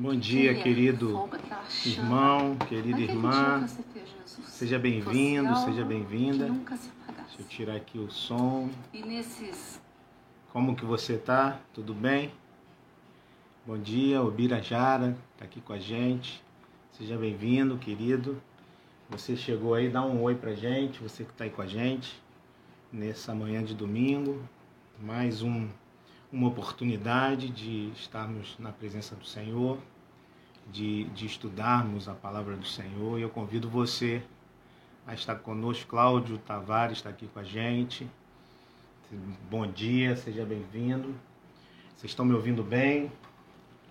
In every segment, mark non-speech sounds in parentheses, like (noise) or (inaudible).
Bom dia, querido irmão, querida irmã. Seja bem-vindo, seja bem-vinda. Deixa eu tirar aqui o som. Nesses. Como que você tá? Tudo bem? Bom dia, o Birajara tá aqui com a gente. Seja bem-vindo, querido. Você chegou aí, dá um oi pra gente, você que tá aí com a gente nessa manhã de domingo. Mais um uma oportunidade de estarmos na presença do Senhor, de, de estudarmos a palavra do Senhor. E eu convido você a estar conosco. Cláudio Tavares está aqui com a gente. Bom dia, seja bem-vindo. Vocês estão me ouvindo bem?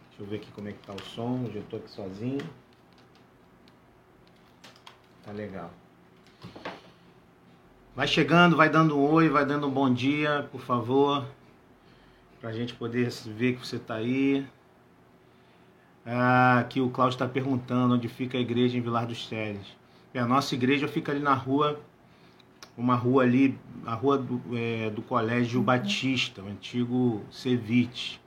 Deixa eu ver aqui como é que está o som. Hoje eu estou aqui sozinho. Tá legal. Vai chegando, vai dando um oi, vai dando um bom dia, por favor para a gente poder ver que você está aí. Ah, aqui o Cláudio está perguntando onde fica a igreja em Vilar dos Teles. É, a nossa igreja fica ali na rua, uma rua ali, a rua do, é, do Colégio. Batista, o antigo Ceviche.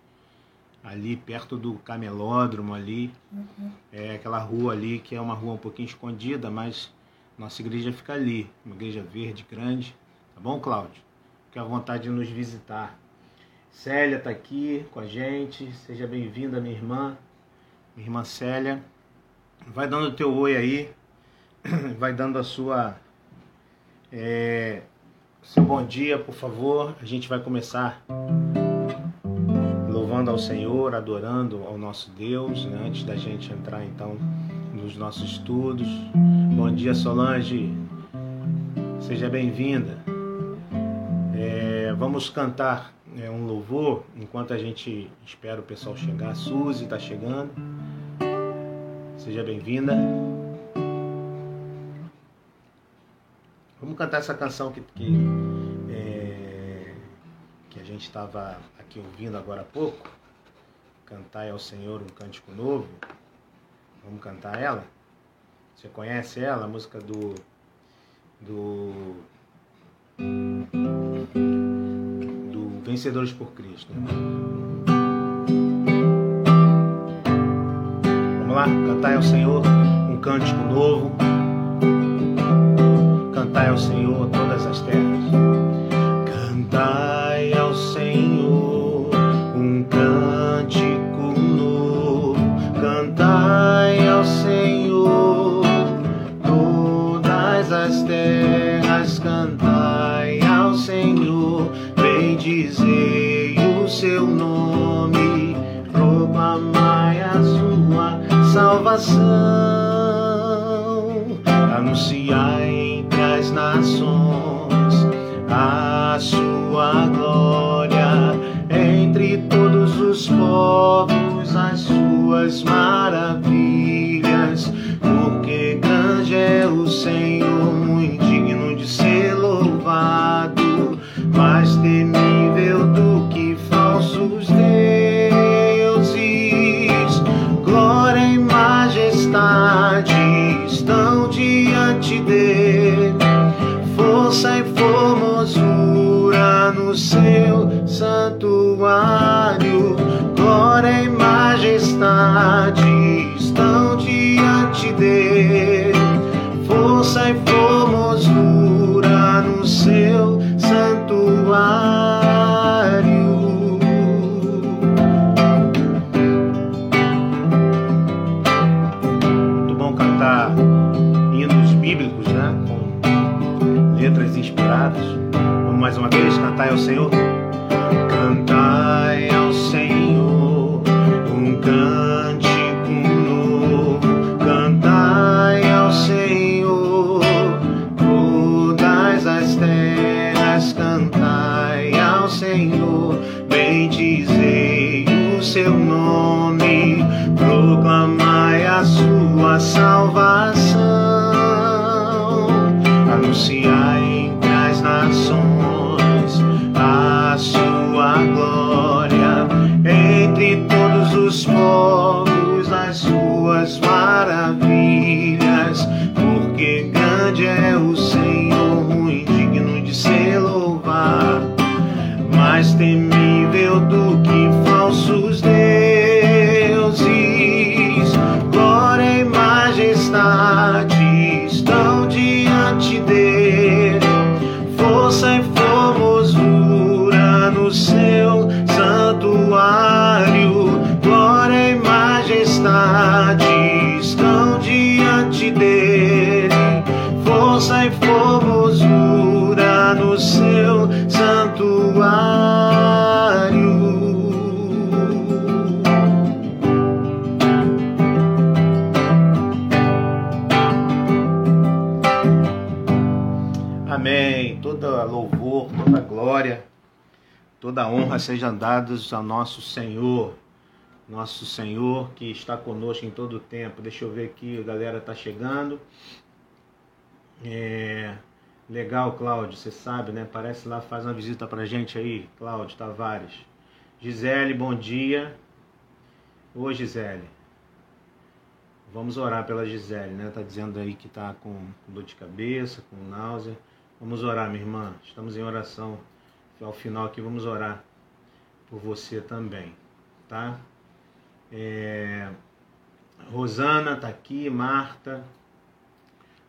Ali perto do camelódromo ali. Uhum. É aquela rua ali que é uma rua um pouquinho escondida, mas nossa igreja fica ali. Uma igreja verde, grande. Tá bom, Cláudio? Fique à vontade de nos visitar. Célia está aqui com a gente. Seja bem-vinda, minha irmã. Minha irmã Célia. Vai dando o teu oi aí. (clears throat) Vai dando a sua. É, seu bom dia, por favor. A gente vai começar louvando ao Senhor, adorando ao nosso Deus, né? antes da gente entrar então nos nossos estudos. Bom dia, Solange. Seja bem-vinda. É, vamos cantar é, um louvor enquanto a gente espera o pessoal chegar. A Suzy está chegando. Seja bem-vinda. Vamos cantar essa canção que, que, é, que a gente estava aqui ouvindo agora há pouco. Cantar ao Senhor um cântico novo. Vamos cantar ela? Você conhece ela? A música do. do Vencedores por Cristo. Vamos lá, cantai ao Senhor um cântico novo. Cantai ao Senhor todas as terras. Cantai seu nome, proclamai a sua salvação, anunciai entre as nações a sua glória, entre todos os povos as suas maravilhas, cantar ao Senhor. Toda honra sejam dadas ao nosso Senhor. Nosso Senhor que está conosco em todo o tempo. Deixa eu ver aqui, a galera está chegando. É, legal, Cláudio, você sabe, né? Parece lá, faz uma visita pra gente aí, Cláudio Tavares. Gisele, bom dia. Ô Gisele, vamos orar pela Gisele, né? Tá dizendo aí que tá com dor de cabeça, com náusea. Vamos orar, minha irmã. Estamos em oração. Ao final aqui, vamos orar por você também, tá? É... Rosana tá aqui, Marta,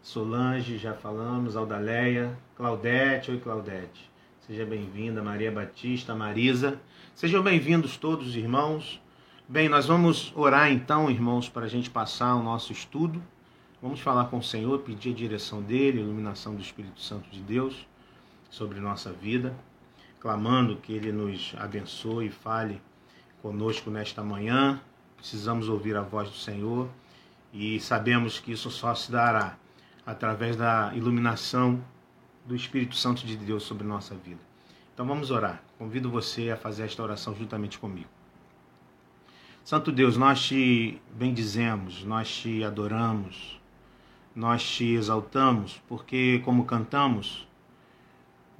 Solange, já falamos, Aldaleia, Claudete, oi Claudete. Seja bem-vinda, Maria Batista, Marisa. Sejam bem-vindos todos os irmãos. Bem, nós vamos orar então, irmãos, para a gente passar o nosso estudo. Vamos falar com o Senhor, pedir a direção dele, a iluminação do Espírito Santo de Deus sobre nossa vida, clamando que ele nos abençoe e fale conosco nesta manhã. Precisamos ouvir a voz do Senhor e sabemos que isso só se dará através da iluminação do Espírito Santo de Deus sobre nossa vida. Então vamos orar. Convido você a fazer esta oração juntamente comigo. Santo Deus, nós te bendizemos, nós te adoramos, nós te exaltamos, porque, como cantamos,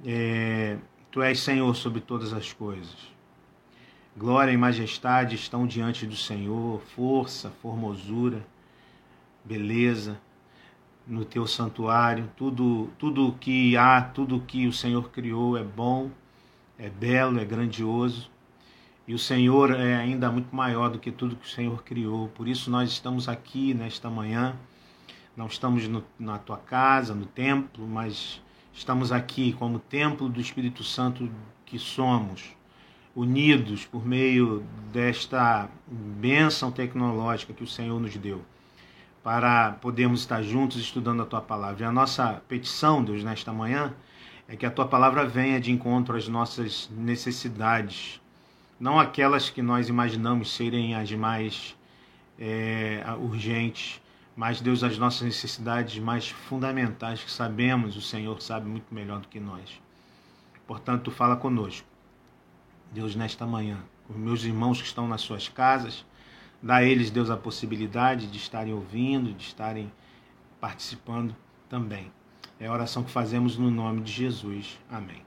é, Tu és Senhor sobre todas as coisas. Glória e majestade estão diante do Senhor, força, formosura, beleza no teu santuário. Tudo, tudo que há, tudo que o Senhor criou é bom, é belo, é grandioso. E o Senhor é ainda muito maior do que tudo que o Senhor criou. Por isso nós estamos aqui nesta manhã não estamos no, na tua casa, no templo, mas estamos aqui como templo do Espírito Santo que somos, unidos por meio desta bênção tecnológica que o Senhor nos deu, para podermos estar juntos estudando a tua palavra. E a nossa petição, Deus, nesta manhã, é que a tua palavra venha de encontro às nossas necessidades, não aquelas que nós imaginamos serem as mais é, urgentes, mas Deus, as nossas necessidades mais fundamentais que sabemos, o Senhor sabe muito melhor do que nós. Portanto, fala conosco. Deus, nesta manhã, os meus irmãos que estão nas suas casas, dá a eles, Deus, a possibilidade de estarem ouvindo, de estarem participando também. É a oração que fazemos no nome de Jesus. Amém.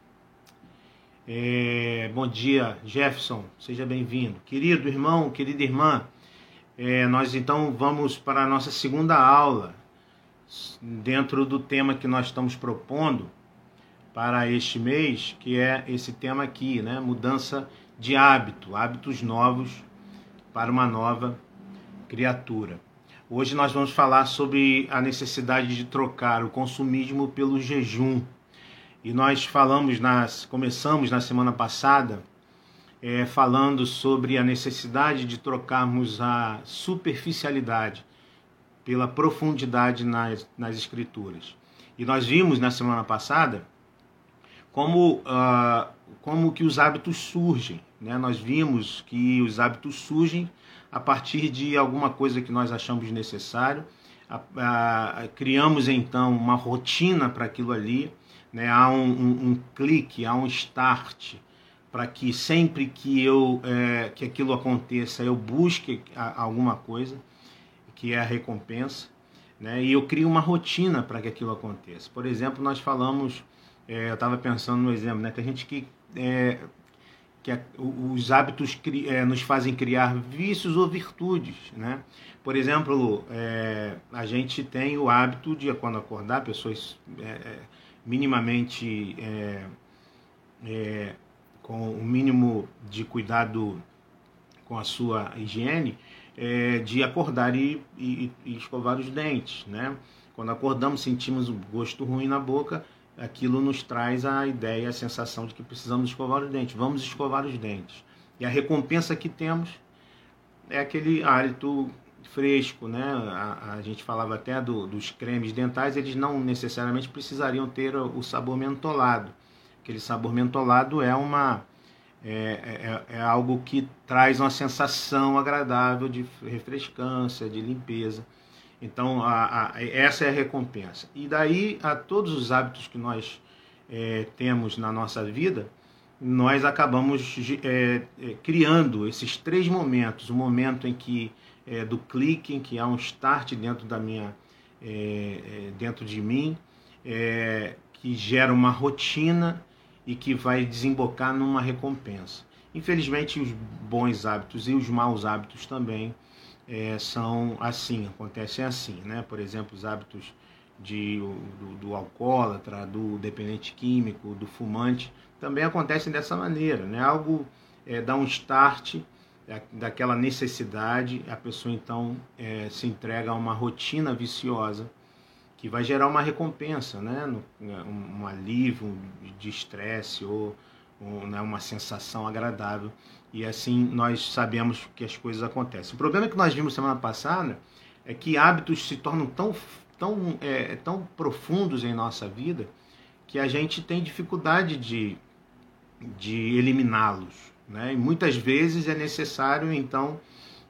É, bom dia, Jefferson, seja bem-vindo. Querido irmão, querida irmã, é, nós então vamos para a nossa segunda aula, dentro do tema que nós estamos propondo para este mês, que é esse tema aqui, né? Mudança de hábito, hábitos novos para uma nova criatura. Hoje nós vamos falar sobre a necessidade de trocar o consumismo pelo jejum. E nós falamos nas começamos na semana passada é, falando sobre a necessidade de trocarmos a superficialidade pela profundidade nas, nas escrituras. E nós vimos na semana passada como, uh, como que os hábitos surgem. Né? Nós vimos que os hábitos surgem a partir de alguma coisa que nós achamos necessário. criamos então uma rotina para aquilo ali, né? há um, um, um clique, há um start, para que sempre que eu é, que aquilo aconteça eu busque alguma coisa que é a recompensa né? E eu crio uma rotina para que aquilo aconteça. Por exemplo nós falamos é, eu estava pensando no exemplo né? Que a gente que é, que a, os hábitos cri, é, nos fazem criar vícios ou virtudes né? Por exemplo é, a gente tem o hábito de quando acordar pessoas é, minimamente com o mínimo de cuidado com a sua higiene, é, de acordar e, e, e, escovar os dentes, né? Quando acordamos, sentimos um gosto ruim na boca, aquilo nos traz a ideia, a sensação de que precisamos escovar os dentes. Vamos escovar os dentes. E a recompensa que temos é aquele hálito fresco, né? A, a gente falava até do, dos cremes dentais, eles não necessariamente precisariam ter o sabor mentolado Aquele sabor mentolado é uma é, é, é, algo que traz uma sensação agradável de refrescância, de limpeza. Então, a, a, essa é a recompensa. E daí, a todos os hábitos que nós é, temos na nossa vida, nós acabamos é, é, criando esses três momentos: o momento em que é, do clique, em que há um start dentro da minha, dentro de mim, que gera uma rotina e que vai desembocar numa recompensa. Infelizmente, os bons hábitos e os maus hábitos também são assim, acontecem assim, né? Por exemplo, os hábitos de, do, do alcoólatra, do dependente químico, do fumante, também acontecem dessa maneira, né? Algo é, dá um start é, daquela necessidade, a pessoa então é, se entrega a uma rotina viciosa que vai gerar uma recompensa, né? um, um alívio de estresse ou né? uma sensação agradável. E assim nós sabemos que as coisas acontecem. O problema que nós vimos semana passada é que hábitos se tornam tão tão, é, tão profundos em nossa vida que a gente tem dificuldade de, de eliminá-los. Né? E muitas vezes é necessário, então,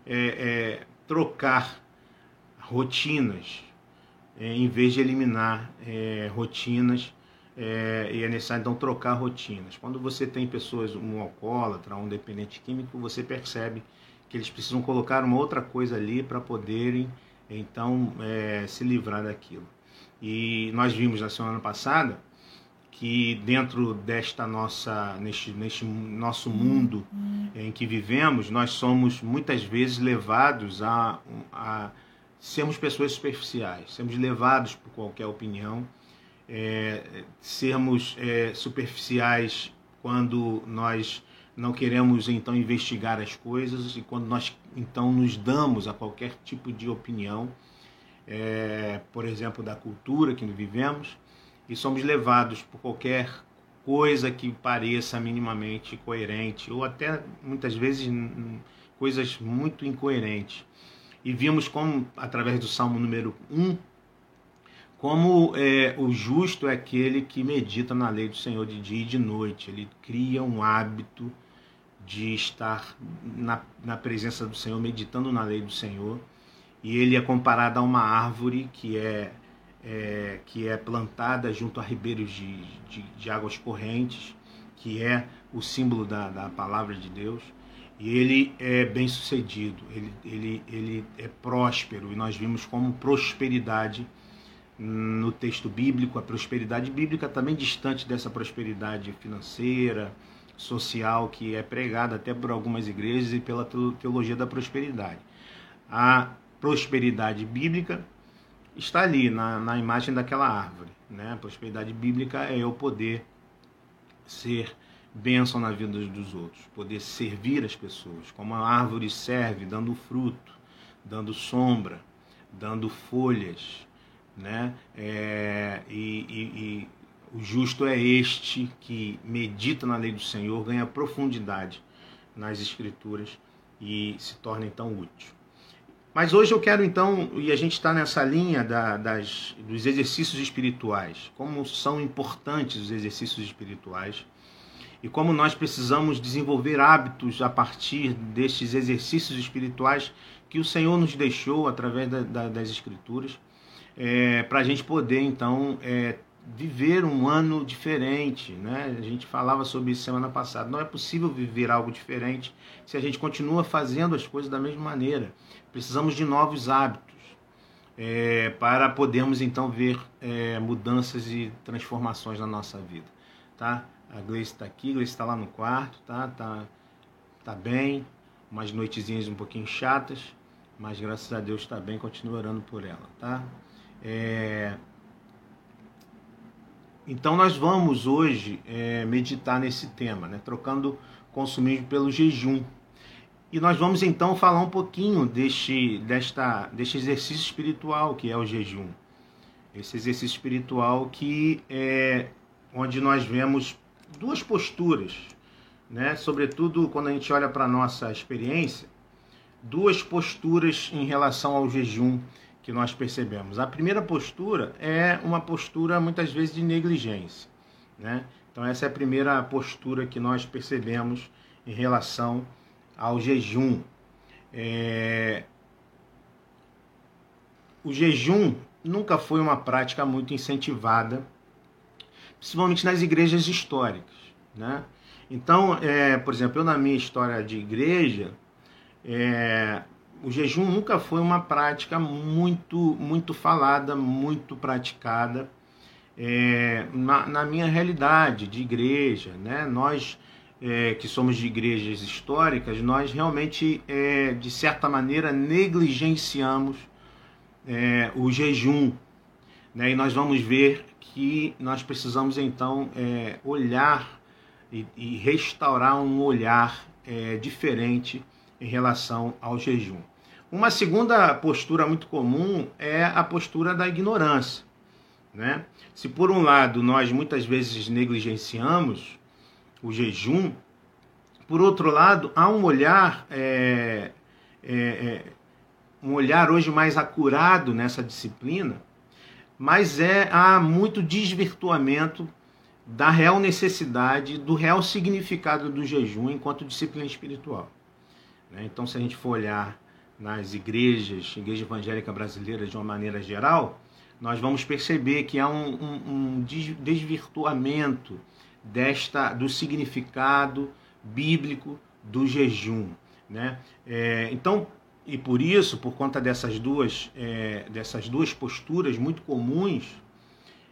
é, é, trocar rotinas, é, em vez de eliminar é, rotinas, é, e é necessário, então, trocar rotinas. Quando você tem pessoas, um alcoólatra, um dependente químico, você percebe que eles precisam colocar uma outra coisa ali para poderem então é, se livrar daquilo. E nós vimos na semana passada que dentro desta nossa neste, neste nosso mundo em que vivemos nós somos muitas vezes levados a, a sermos pessoas superficiais sermos levados por qualquer opinião é, sermos é, superficiais quando nós não queremos então investigar as coisas e quando nós então nos damos a qualquer tipo de opinião, é, por exemplo, da cultura que vivemos, e somos levados por qualquer coisa que pareça minimamente coerente, ou até muitas vezes coisas muito incoerentes. E vimos como, através do Salmo número 1, como é, o justo é aquele que medita na lei do Senhor de dia e de noite, ele cria um hábito de estar na, na presença do Senhor, meditando na lei do Senhor. E ele é comparado a uma árvore que é, é que é plantada junto a ribeiros de, de, de, águas correntes, que é o símbolo da, da palavra de Deus. E ele é bem sucedido, ele, ele, ele é próspero, e nós vimos como prosperidade no texto bíblico, a prosperidade bíblica também distante dessa prosperidade financeira, social que é pregada até por algumas igrejas e pela teologia da prosperidade. A prosperidade bíblica está ali na, na imagem daquela árvore. Né? A prosperidade bíblica é eu poder ser bênção na vida dos outros, poder servir as pessoas, como a árvore serve, dando fruto, dando sombra, dando folhas, né? É, e, e, o justo é este que medita na lei do Senhor, ganha profundidade nas Escrituras e se torna então útil. Mas hoje eu quero então, e a gente está nessa linha da, das, dos exercícios espirituais, como são importantes os exercícios espirituais e como nós precisamos desenvolver hábitos a partir destes exercícios espirituais que o Senhor nos deixou através da, da, das Escrituras, é, para a gente poder então é, viver um ano diferente, né? A gente falava sobre isso semana passada. Não é possível viver algo diferente se a gente continua fazendo as coisas da mesma maneira. Precisamos de novos hábitos é, para podermos então ver é, mudanças e transformações na nossa vida, tá? A Gleice está aqui, Gleice está lá no quarto, tá? Tá, tá bem. Umas noitezinhas um pouquinho chatas, mas graças a Deus está bem. Continua orando por ela, tá? É, então nós vamos hoje é, meditar nesse tema, né? trocando consumismo pelo jejum. E nós vamos então falar um pouquinho deste, desta, deste exercício espiritual que é o jejum. Esse exercício espiritual que é onde nós vemos duas posturas, né? sobretudo quando a gente olha para a nossa experiência, duas posturas em relação ao jejum que nós percebemos. A primeira postura é uma postura muitas vezes de negligência, né? Então essa é a primeira postura que nós percebemos em relação ao jejum. É... O jejum nunca foi uma prática muito incentivada principalmente nas igrejas históricas. Né? Então, é, por exemplo, eu na minha história de igreja, é, o jejum nunca foi uma prática muito, muito falada, muito praticada é, na, na, minha realidade de igreja. Né? Nós é, que somos de igrejas históricas, nós realmente, é, de certa maneira, negligenciamos é, o jejum. Né? E nós vamos ver que nós precisamos então é, olhar e, e, restaurar um olhar é, diferente em relação ao jejum. Uma segunda postura muito comum é a postura da ignorância. Né? Se por um lado nós muitas vezes negligenciamos o jejum, por outro lado há um olhar é, é, é, um olhar hoje mais acurado nessa disciplina, mas é há muito desvirtuamento da real necessidade, do real significado do jejum enquanto disciplina espiritual. Né? Então, se a gente for olhar nas igrejas, igreja evangélica brasileira de uma maneira geral, nós vamos perceber que há um, um, um desvirtuamento desta do significado bíblico do jejum, né? É, então, e por isso, por conta dessas duas, é, dessas duas posturas muito comuns,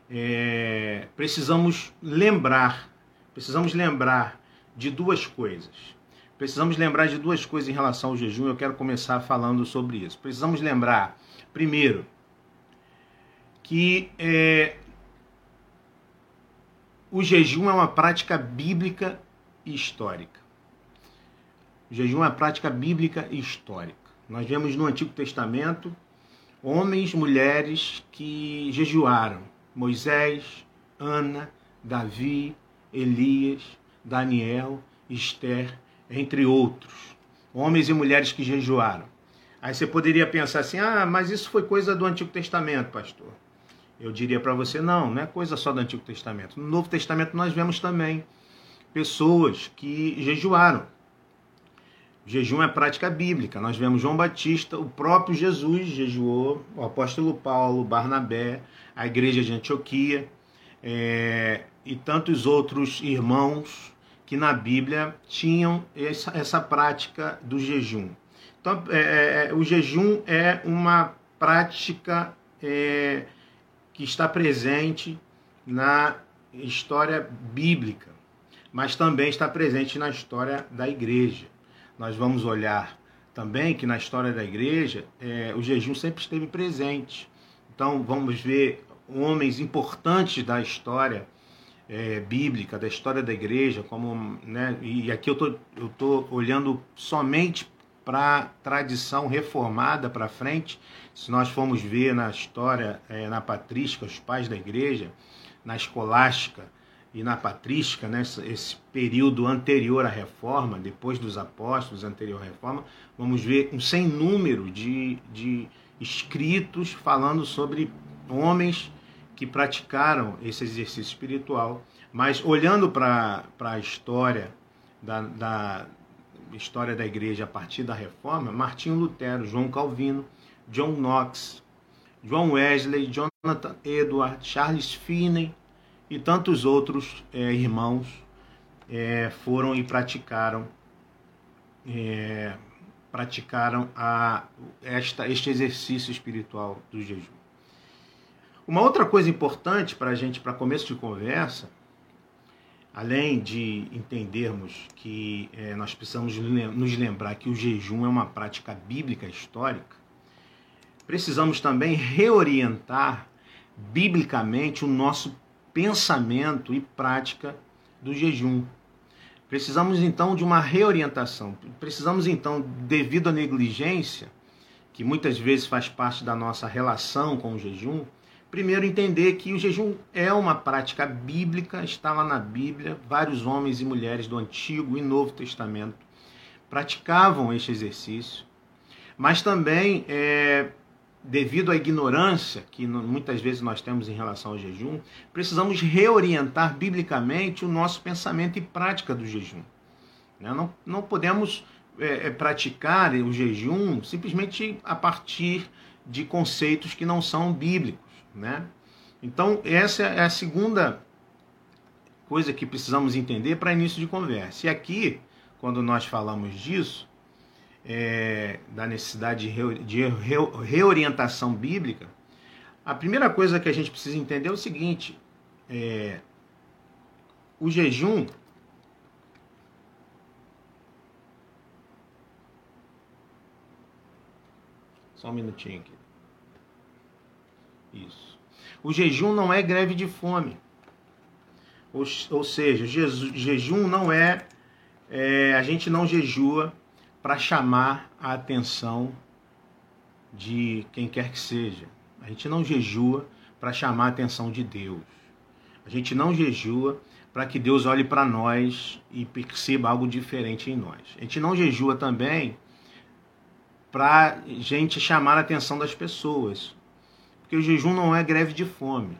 é, precisamos lembrar, precisamos lembrar de duas coisas. Precisamos lembrar de duas coisas em relação ao jejum. Eu quero começar falando sobre isso. Precisamos lembrar, primeiro, que é, o jejum é uma prática bíblica e histórica. O jejum é uma prática bíblica e histórica. Nós vemos no Antigo Testamento homens, mulheres que jejuaram. Moisés, Ana, Davi, Elias, Daniel, Esther, entre outros. Homens e mulheres que jejuaram. Aí você poderia pensar assim: ah, mas isso foi coisa do Antigo Testamento, pastor. Eu diria para você: não, não é coisa só do Antigo Testamento. No Novo Testamento nós vemos também pessoas que jejuaram. Jejum é prática bíblica. Nós vemos João Batista, o próprio Jesus jejuou, o apóstolo Paulo, Barnabé, a igreja de Antioquia é, e tantos outros irmãos que na Bíblia tinham essa, essa prática do jejum. Então, é, é, é o jejum é uma prática é, que está presente na história bíblica, mas também está presente na história da igreja. Nós vamos olhar também que na história da igreja é, o jejum sempre esteve presente. Então vamos ver homens importantes da história é, bíblica, da história da igreja, como, né, e aqui eu tô, eu tô olhando somente para a tradição reformada para frente. Se nós formos ver na história, é, na patrística, os pais da igreja, na escolástica e na patrística, né, esse período anterior à reforma, depois dos apóstolos, anterior à reforma, vamos ver um sem número de, de escritos falando sobre homens que praticaram esse exercício espiritual, mas olhando para a história da, da, história da igreja a partir da reforma, Martinho Lutero, João Calvino, John Knox, John Wesley, Jonathan Edward, Charles Finney e tantos outros é, irmãos é, foram e praticaram é, praticaram a, esta, este exercício espiritual do jejum. Uma outra coisa importante para a gente, para começo de conversa, além de entendermos que é, nós precisamos nos lembrar que o jejum é uma prática bíblica histórica, precisamos também reorientar biblicamente o nosso pensamento e prática do jejum. Precisamos então de uma reorientação. Precisamos então, devido à negligência, que muitas vezes faz parte da nossa relação com o jejum, Primeiro, entender que o jejum é uma prática bíblica, está lá na Bíblia. Vários homens e mulheres do Antigo e Novo Testamento praticavam este exercício. Mas também, é, devido à ignorância que muitas vezes nós temos em relação ao jejum, precisamos reorientar biblicamente o nosso pensamento e prática do jejum. Né? Não, não podemos é, é, praticar o jejum simplesmente a partir de conceitos que não são bíblicos. Né? Então, essa é a segunda coisa que precisamos entender para início de conversa. E aqui, quando nós falamos disso, é, da necessidade de reorientação bíblica, a primeira coisa que a gente precisa entender é o seguinte: é, o jejum Só um minutinho aqui. Isso. O jejum não é greve de fome. Ou, ou seja, jejum não é, é. A gente não jejua para chamar a atenção de quem quer que seja. A gente não jejua para chamar a atenção de Deus. A gente não jejua para que Deus olhe para nós e perceba algo diferente em nós. A gente não jejua também para gente chamar a atenção das pessoas. Porque o jejum não é greve de fome.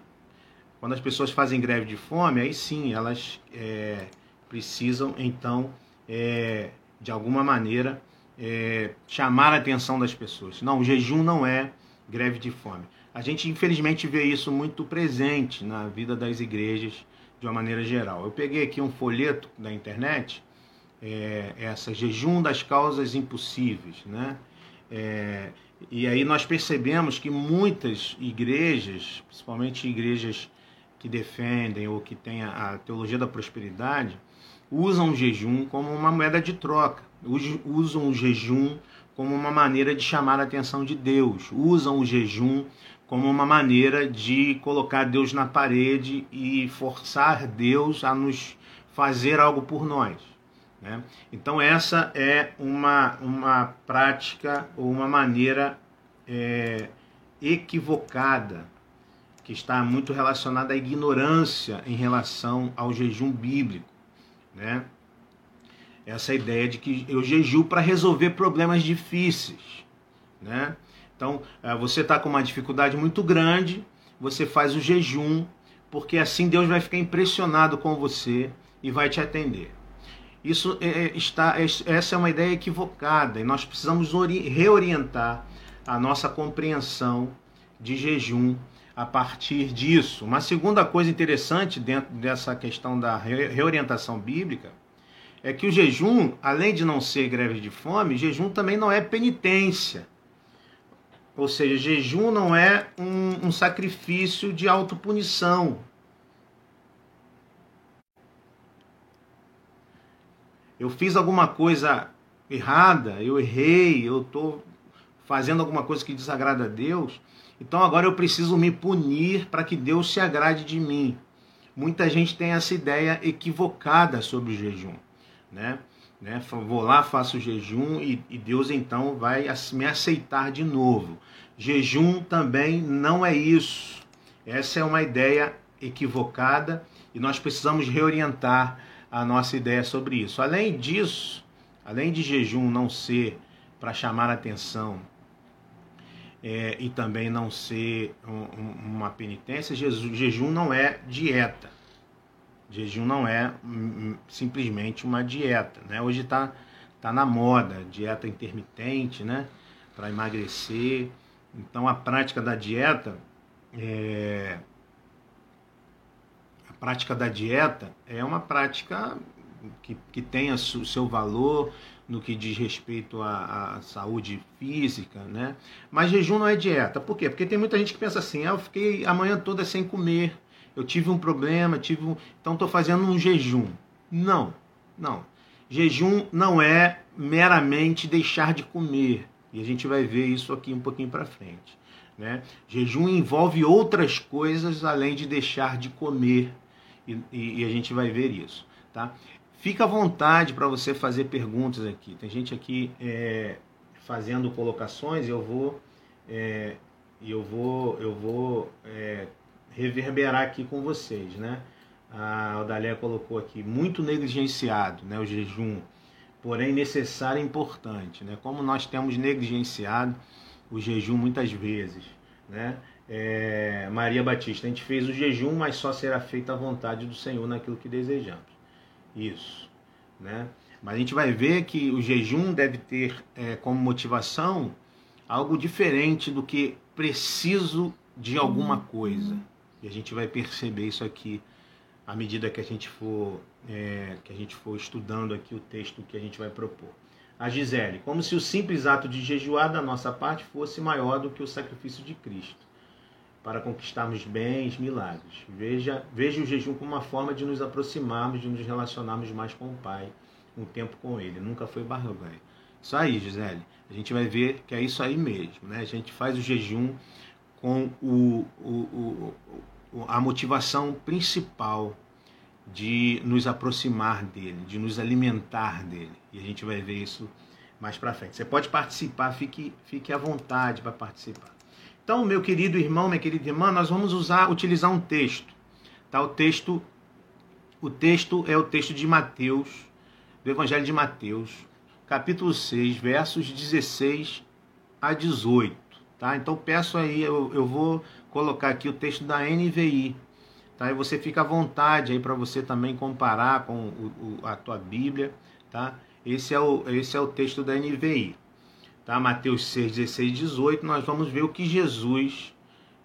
Quando as pessoas fazem greve de fome, aí sim elas é, precisam então é, de alguma maneira é, chamar a atenção das pessoas. Não, o jejum não é greve de fome. A gente infelizmente vê isso muito presente na vida das igrejas de uma maneira geral. Eu peguei aqui um folheto da internet, é, essa jejum das causas impossíveis, né? É, e aí nós percebemos que muitas igrejas, principalmente igrejas que defendem ou que têm a, teologia da prosperidade, usam o jejum como uma moeda de troca, usam o jejum como uma maneira de chamar a atenção de Deus, usam o jejum como uma maneira de colocar Deus na parede e forçar Deus a nos fazer algo por nós. Né? Então, essa é uma, uma prática ou uma maneira é, equivocada que está muito relacionada à ignorância em relação ao jejum bíblico. Né? Essa ideia de que eu jejuo para resolver problemas difíceis. Né? Então, é, você está com uma dificuldade muito grande, você faz o jejum, porque assim Deus vai ficar impressionado com você e vai te atender. Isso é, é está, é, essa é uma ideia equivocada e nós precisamos reorientar a nossa compreensão de jejum a partir disso. Uma segunda coisa interessante dentro dessa questão da reorientação bíblica é que o jejum, além de não ser greve de fome, jejum também não é penitência. Ou seja, jejum não é um, um sacrifício de autopunição. eu fiz alguma coisa errada, eu errei, eu estou fazendo alguma coisa que desagrada a Deus, então agora eu preciso me punir para que Deus se agrade de mim. Muita gente tem essa ideia equivocada sobre o jejum, né? né? Vou lá, faço o jejum e, e Deus então vai me aceitar de novo. Jejum também não é isso. Essa é uma ideia equivocada e nós precisamos reorientar a nossa ideia sobre isso. Além disso, além de jejum não ser para chamar atenção é, e também não ser um, um, uma penitência, jejum não é dieta. Jejum não é um, simplesmente uma dieta. Né? Hoje está tá na moda, dieta intermitente, né? para emagrecer. Então a prática da dieta é, prática da dieta é uma prática que, que tem o seu valor no que diz respeito à, à, saúde física, né? Mas jejum não é dieta. Por quê? Porque tem muita gente que pensa assim, ah, eu fiquei a manhã toda sem comer, eu tive um problema, tive um... então estou fazendo um jejum. Não, não. Jejum não é meramente deixar de comer. E a gente vai ver isso aqui um pouquinho para frente. Né? Jejum envolve outras coisas além de deixar de comer e, e, a gente vai ver isso, tá? Fica à vontade para você fazer perguntas aqui. Tem gente aqui é, fazendo colocações eu vou é, eu vou eu vou é, reverberar aqui com vocês, né? A Odaléia colocou aqui muito negligenciado, né? O jejum, porém necessário e importante, né? Como nós temos negligenciado o jejum muitas vezes, né? é, Maria Batista, a gente fez o jejum, mas só será feita a vontade do Senhor naquilo que desejamos. Isso, né? Mas a gente vai ver que o jejum deve ter é, como motivação algo diferente do que preciso de alguma coisa. E a gente vai perceber isso aqui à medida que a gente for é, que a gente for estudando aqui o texto que a gente vai propor. A Gisele, como se o simples ato de jejuar da nossa parte fosse maior do que o sacrifício de Cristo para conquistarmos bens, milagres. Veja, veja o jejum como uma forma de nos aproximarmos, de nos relacionarmos mais com o Pai, um tempo com Ele. Nunca foi barganha. Isso aí, Gisele. A gente vai ver que é isso aí mesmo. Né? A gente faz o jejum com o, o, o, a motivação principal de nos aproximar dele, de nos alimentar dele. E a gente vai ver isso mais para frente. Você pode participar, fique, fique à vontade para participar. Então, meu querido irmão, minha querida irmã, nós vamos usar, utilizar um texto. Tá? O texto, o texto é o texto de Mateus, do Evangelho de Mateus, capítulo 6, versos 16 a 18. Tá? Então peço aí, eu, eu vou colocar aqui o texto da NVI. Tá? E você fica à vontade aí para você também comparar com o, o, a tua Bíblia. Tá? Esse, é o, esse é o texto da NVI tá? Mateus 6, 16 e 18, nós vamos ver o que Jesus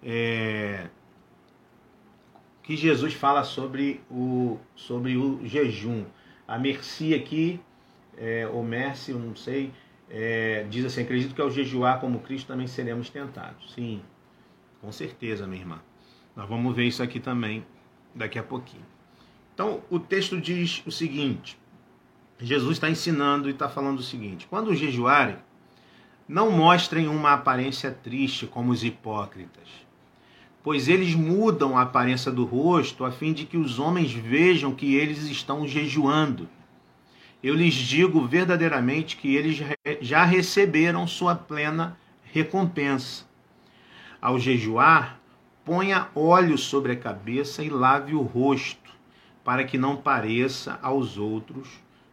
é, que Jesus fala sobre o, sobre o jejum. A Mercy aqui, é, ou Mercy, eu não sei, é, diz assim: acredito que ao jejuar como Cristo também seremos tentados. Sim, com certeza, minha irmã. Nós vamos ver isso aqui também daqui a pouquinho. Então, o texto diz o seguinte: Jesus está ensinando e está falando o seguinte: quando jejuarem, não mostrem uma aparência triste como os hipócritas, pois eles mudam a aparência do rosto a fim de que os homens vejam que eles estão jejuando. Eu lhes digo verdadeiramente que eles já receberam sua plena recompensa. Ao jejuar, ponha óleo sobre a cabeça e lave o rosto, para que não pareça aos outros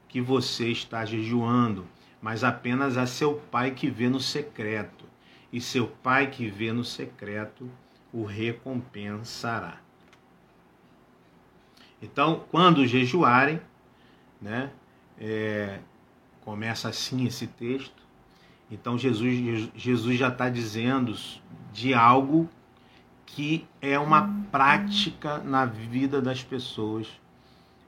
que você está jejuando mas apenas a seu pai que vê no secreto, e seu pai que vê no secreto o recompensará. Então, quando jejuarem, né, é, começa assim esse texto. Então Jesus, Jesus já está dizendo de algo que é uma prática na vida das pessoas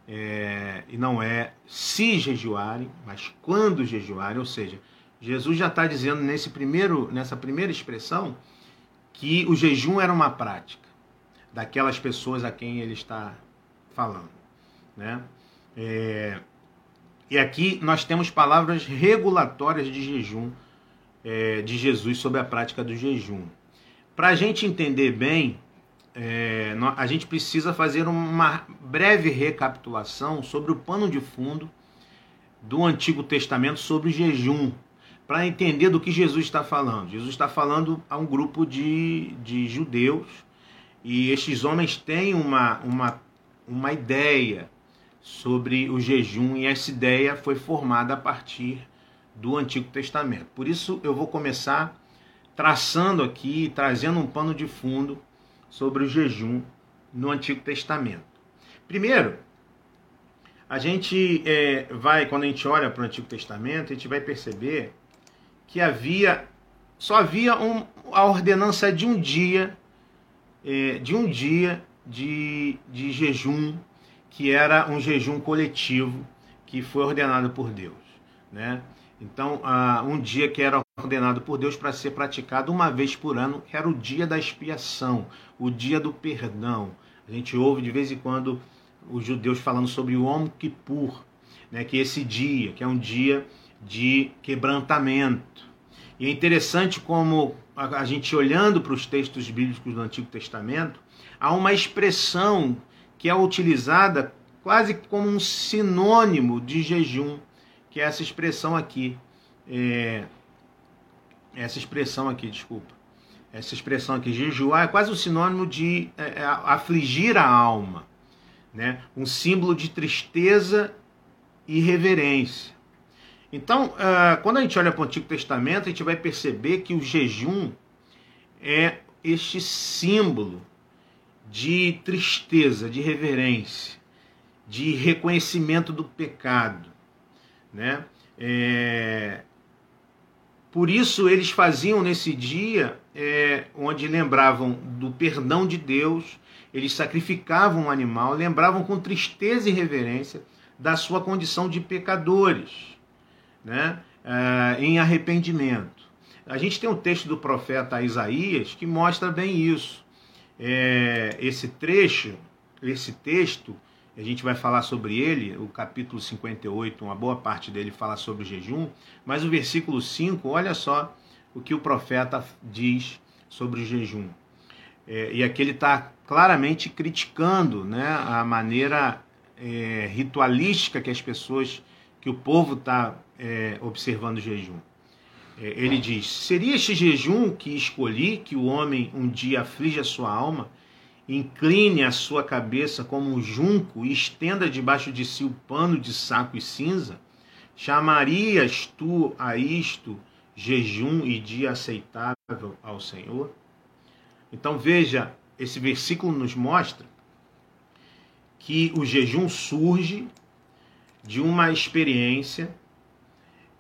é, e não é se jejuarem, mas quando jejuarem, ou seja, Jesus já está dizendo nesse primeiro, nessa primeira expressão que o jejum era uma prática daquelas pessoas a quem ele está falando, né? É, e aqui nós temos palavras regulatórias de jejum é, de Jesus sobre a prática do jejum. Para a gente entender bem é, a gente precisa fazer uma breve recapitulação sobre o pano de fundo do Antigo Testamento sobre o jejum, para entender do que Jesus está falando. Jesus está falando a um grupo de, de judeus e estes homens têm uma, uma, uma ideia sobre o jejum e essa ideia foi formada a partir do Antigo Testamento. Por isso eu vou começar traçando aqui, trazendo um pano de fundo sobre o jejum no Antigo Testamento. Primeiro, a gente é, vai, quando a gente olha para o Antigo Testamento, a gente vai perceber que havia, só havia um, a ordenança de um dia, é, de um dia de, de jejum, que era um jejum coletivo, que foi ordenado por Deus. Né? Então, uh, um dia que era ordenado por Deus para ser praticado uma vez por ano era o dia da expiação, o dia do perdão. A gente ouve de vez em quando os judeus falando sobre o Yom Kippur, né, que é esse dia, que é um dia de quebrantamento. E é interessante como a gente olhando para os textos bíblicos do Antigo Testamento, há uma expressão que é utilizada quase como um sinônimo de jejum, que é essa expressão aqui. É, essa expressão aqui, desculpa. Essa expressão aqui, jejuar, é quase um sinônimo de é, é, afligir a alma. Né? Um símbolo de tristeza e reverência. Então, uh, quando a gente olha para o Antigo Testamento, a gente vai perceber que o jejum é este símbolo de tristeza, de reverência, de reconhecimento do pecado né? É... Por isso eles faziam nesse dia, é, onde lembravam do perdão de Deus eles sacrificavam um animal, lembravam com tristeza e reverência da sua condição de pecadores, né? Uh, em arrependimento. A gente tem um texto do profeta Isaías que mostra bem isso. É, esse trecho, esse texto, a gente vai falar sobre ele, o capítulo 58, uma boa parte dele fala sobre jejum, mas o versículo 5, olha só o que o profeta diz sobre o jejum. É, e aqui ele está claramente criticando né, a maneira é, ritualística que as pessoas, que o povo está é, observando o jejum. É, ele diz: Seria este jejum que escolhi, que o homem um dia aflige a sua alma, incline a sua cabeça como um junco e estenda debaixo de si o pano de saco e cinza? Chamarias tu a isto jejum e dia aceitável ao Senhor? Então veja, esse versículo nos mostra que o jejum surge de uma experiência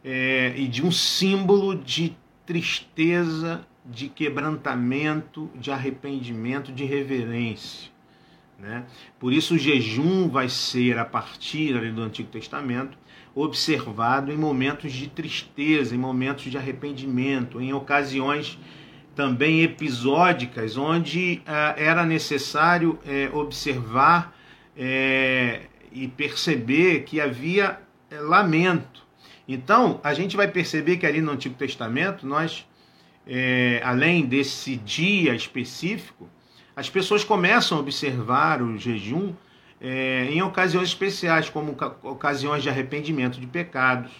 é, e de um símbolo de tristeza, de quebrantamento, de arrependimento, de reverência. Né? Por isso, o jejum vai ser, a partir ali, do Antigo Testamento, observado em momentos de tristeza, em momentos de arrependimento, em ocasiões também episódicas, onde uh, era necessário uh, observar uh, e perceber que havia lamento. Então, a gente vai perceber que ali no Antigo Testamento, nós, além desse dia específico, as pessoas começam a observar o jejum em ocasiões especiais, como ocasiões de arrependimento de pecados,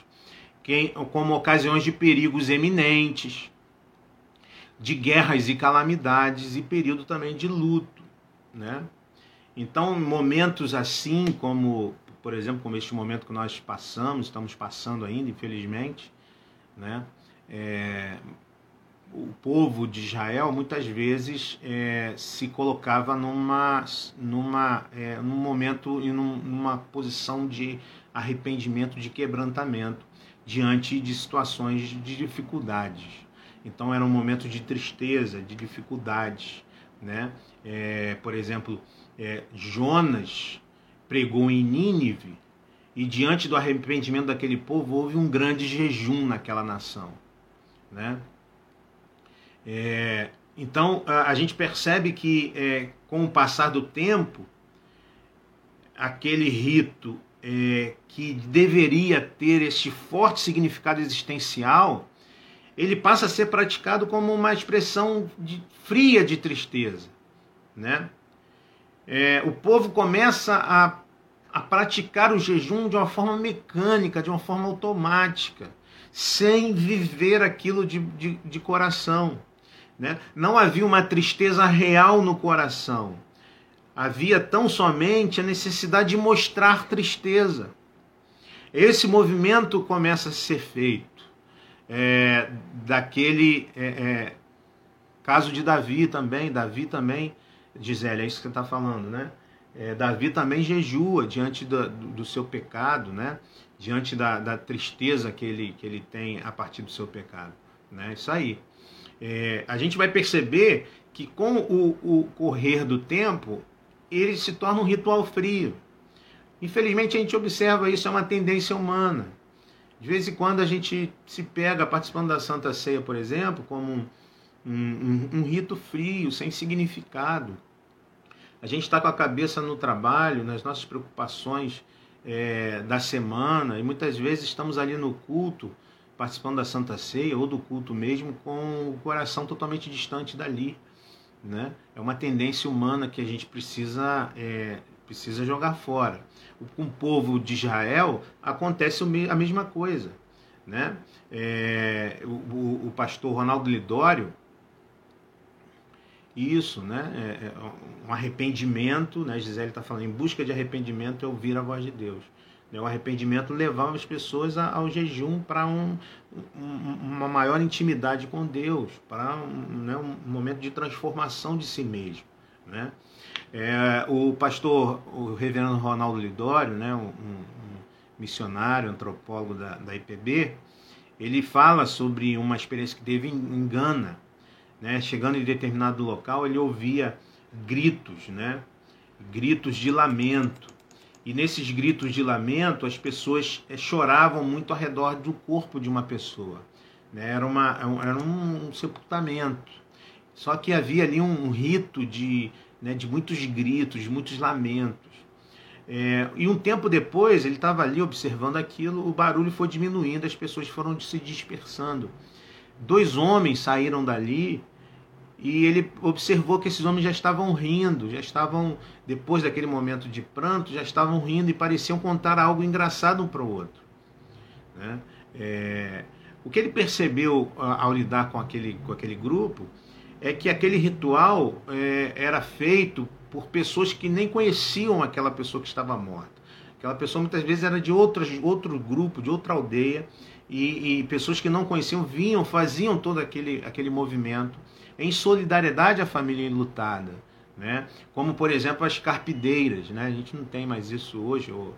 como ocasiões de perigos eminentes de guerras e calamidades e período também de luto, né? Então, momentos assim, como, por exemplo, como este momento que nós passamos, estamos passando ainda, infelizmente, né? É, o povo de Israel muitas vezes é, se colocava numa, numa, é, num momento e num, numa posição de arrependimento, de quebrantamento diante de situações de dificuldades. Então era um momento de tristeza, de dificuldades. Né? É, por exemplo, é, Jonas pregou em Nínive e diante do arrependimento daquele povo houve um grande jejum naquela nação. Né? É, então a, a, gente percebe que é, com o passar do tempo, aquele rito é, que deveria ter esse forte significado existencial ele passa a ser praticado como uma expressão de, fria de tristeza. Né? É, o povo começa a, a praticar o jejum de uma forma mecânica, de uma forma automática, sem viver aquilo de, de, de coração. Né? Não havia uma tristeza real no coração. Havia tão somente a necessidade de mostrar tristeza. Esse movimento começa a ser feito é, daquele é, é, caso de Davi também. Davi também, Gisele, é isso que você está falando, né? É, Davi também jejua diante do, do, seu pecado, né? Diante da, da, tristeza que ele, que ele tem a partir do seu pecado, né? Isso aí. É, a gente vai perceber que com o, o correr do tempo, ele se torna um ritual frio. Infelizmente a gente observa isso, é uma tendência humana. De vez em quando a gente se pega participando da Santa Ceia, por exemplo, como um, um, um rito frio, sem significado. A gente está com a cabeça no trabalho, nas nossas preocupações é, da semana, e muitas vezes estamos ali no culto, participando da Santa Ceia ou do culto mesmo, com o coração totalmente distante dali. Né? É uma tendência humana que a gente precisa, é, precisa jogar fora com o povo de Israel acontece a mesma coisa. Né? É, o, o, pastor Ronaldo Lidório, isso, né? É, é um arrependimento, né? Gisele está falando, em busca de arrependimento é ouvir a voz de Deus. Né? O arrependimento levava as pessoas ao jejum para um, um, uma maior intimidade com Deus, para um, né? um momento de transformação de si mesmo. Né? É, o pastor, o reverendo Ronaldo Lidório, né, um, um missionário, antropólogo da, da IPB, ele fala sobre uma experiência que teve em Gana. Né? Chegando em determinado local, ele ouvia gritos, né? Gritos de lamento. E nesses gritos de lamento, as pessoas eh, choravam muito ao redor do corpo de uma pessoa. Né? Era, uma, era um sepultamento. Só que havia ali um rito de, né, de muitos gritos, de muitos lamentos. É, e um tempo depois, ele estava ali observando aquilo, o barulho foi diminuindo, as pessoas foram se dispersando. Dois homens saíram dali e ele observou que esses homens já estavam rindo, já estavam, depois daquele momento de pranto, já estavam rindo e pareciam contar algo engraçado um para o outro. Né? É, o que ele percebeu ao lidar com aquele, com aquele grupo é que aquele ritual é, era feito por pessoas que nem conheciam aquela pessoa que estava morta. Aquela pessoa muitas vezes era de outras, outro grupo, de outra aldeia, e, e, pessoas que não conheciam vinham, faziam todo aquele, aquele movimento em solidariedade à família enlutada. Né? Como, por exemplo, as carpideiras. Né? A gente não tem mais isso hoje, ou,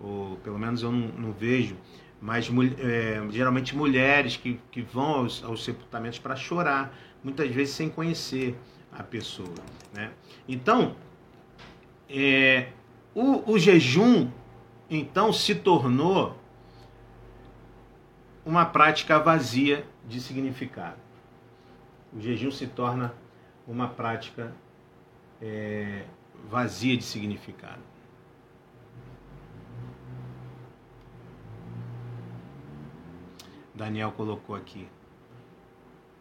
ou pelo menos eu não, não vejo, mas é, geralmente mulheres que, que vão aos, aos sepultamentos para chorar muitas vezes sem conhecer a pessoa. Né? Então, é, o, o jejum então se tornou uma prática vazia de significado. O jejum se torna uma prática é, vazia de significado. Daniel colocou aqui.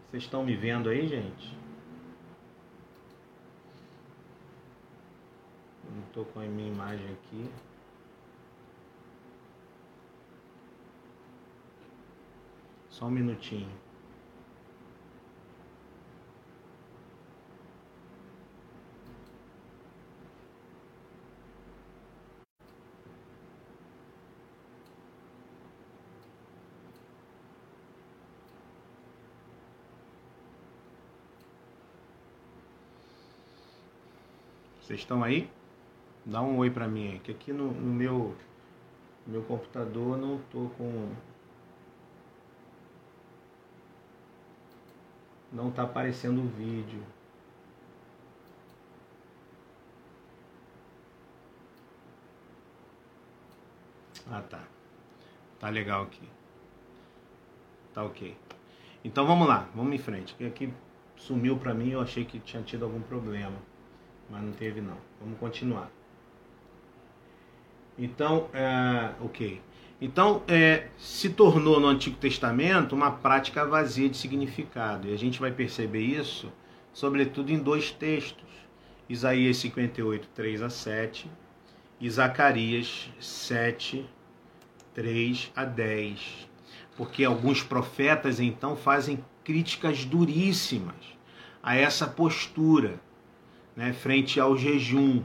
Vocês estão me vendo aí, gente? Não estou com a minha imagem aqui. Só um minutinho. Vocês estão aí? Dá um oi para mim aí, que aqui no, no meu meu computador não tô com não tá aparecendo o vídeo. Ah, tá. Tá legal aqui. Tá ok. Então vamos lá, vamos em frente. Que aqui sumiu para mim, eu achei que tinha tido algum problema mas não teve não. Vamos continuar. Então, é, ok. Então, é, se tornou no Antigo Testamento uma prática vazia de significado. E a gente vai perceber isso, sobretudo em dois textos. Isaías 58, 3 a 7 e Zacarias 7, 3 a 10. Porque alguns profetas então fazem críticas duríssimas a essa postura né, frente ao jejum.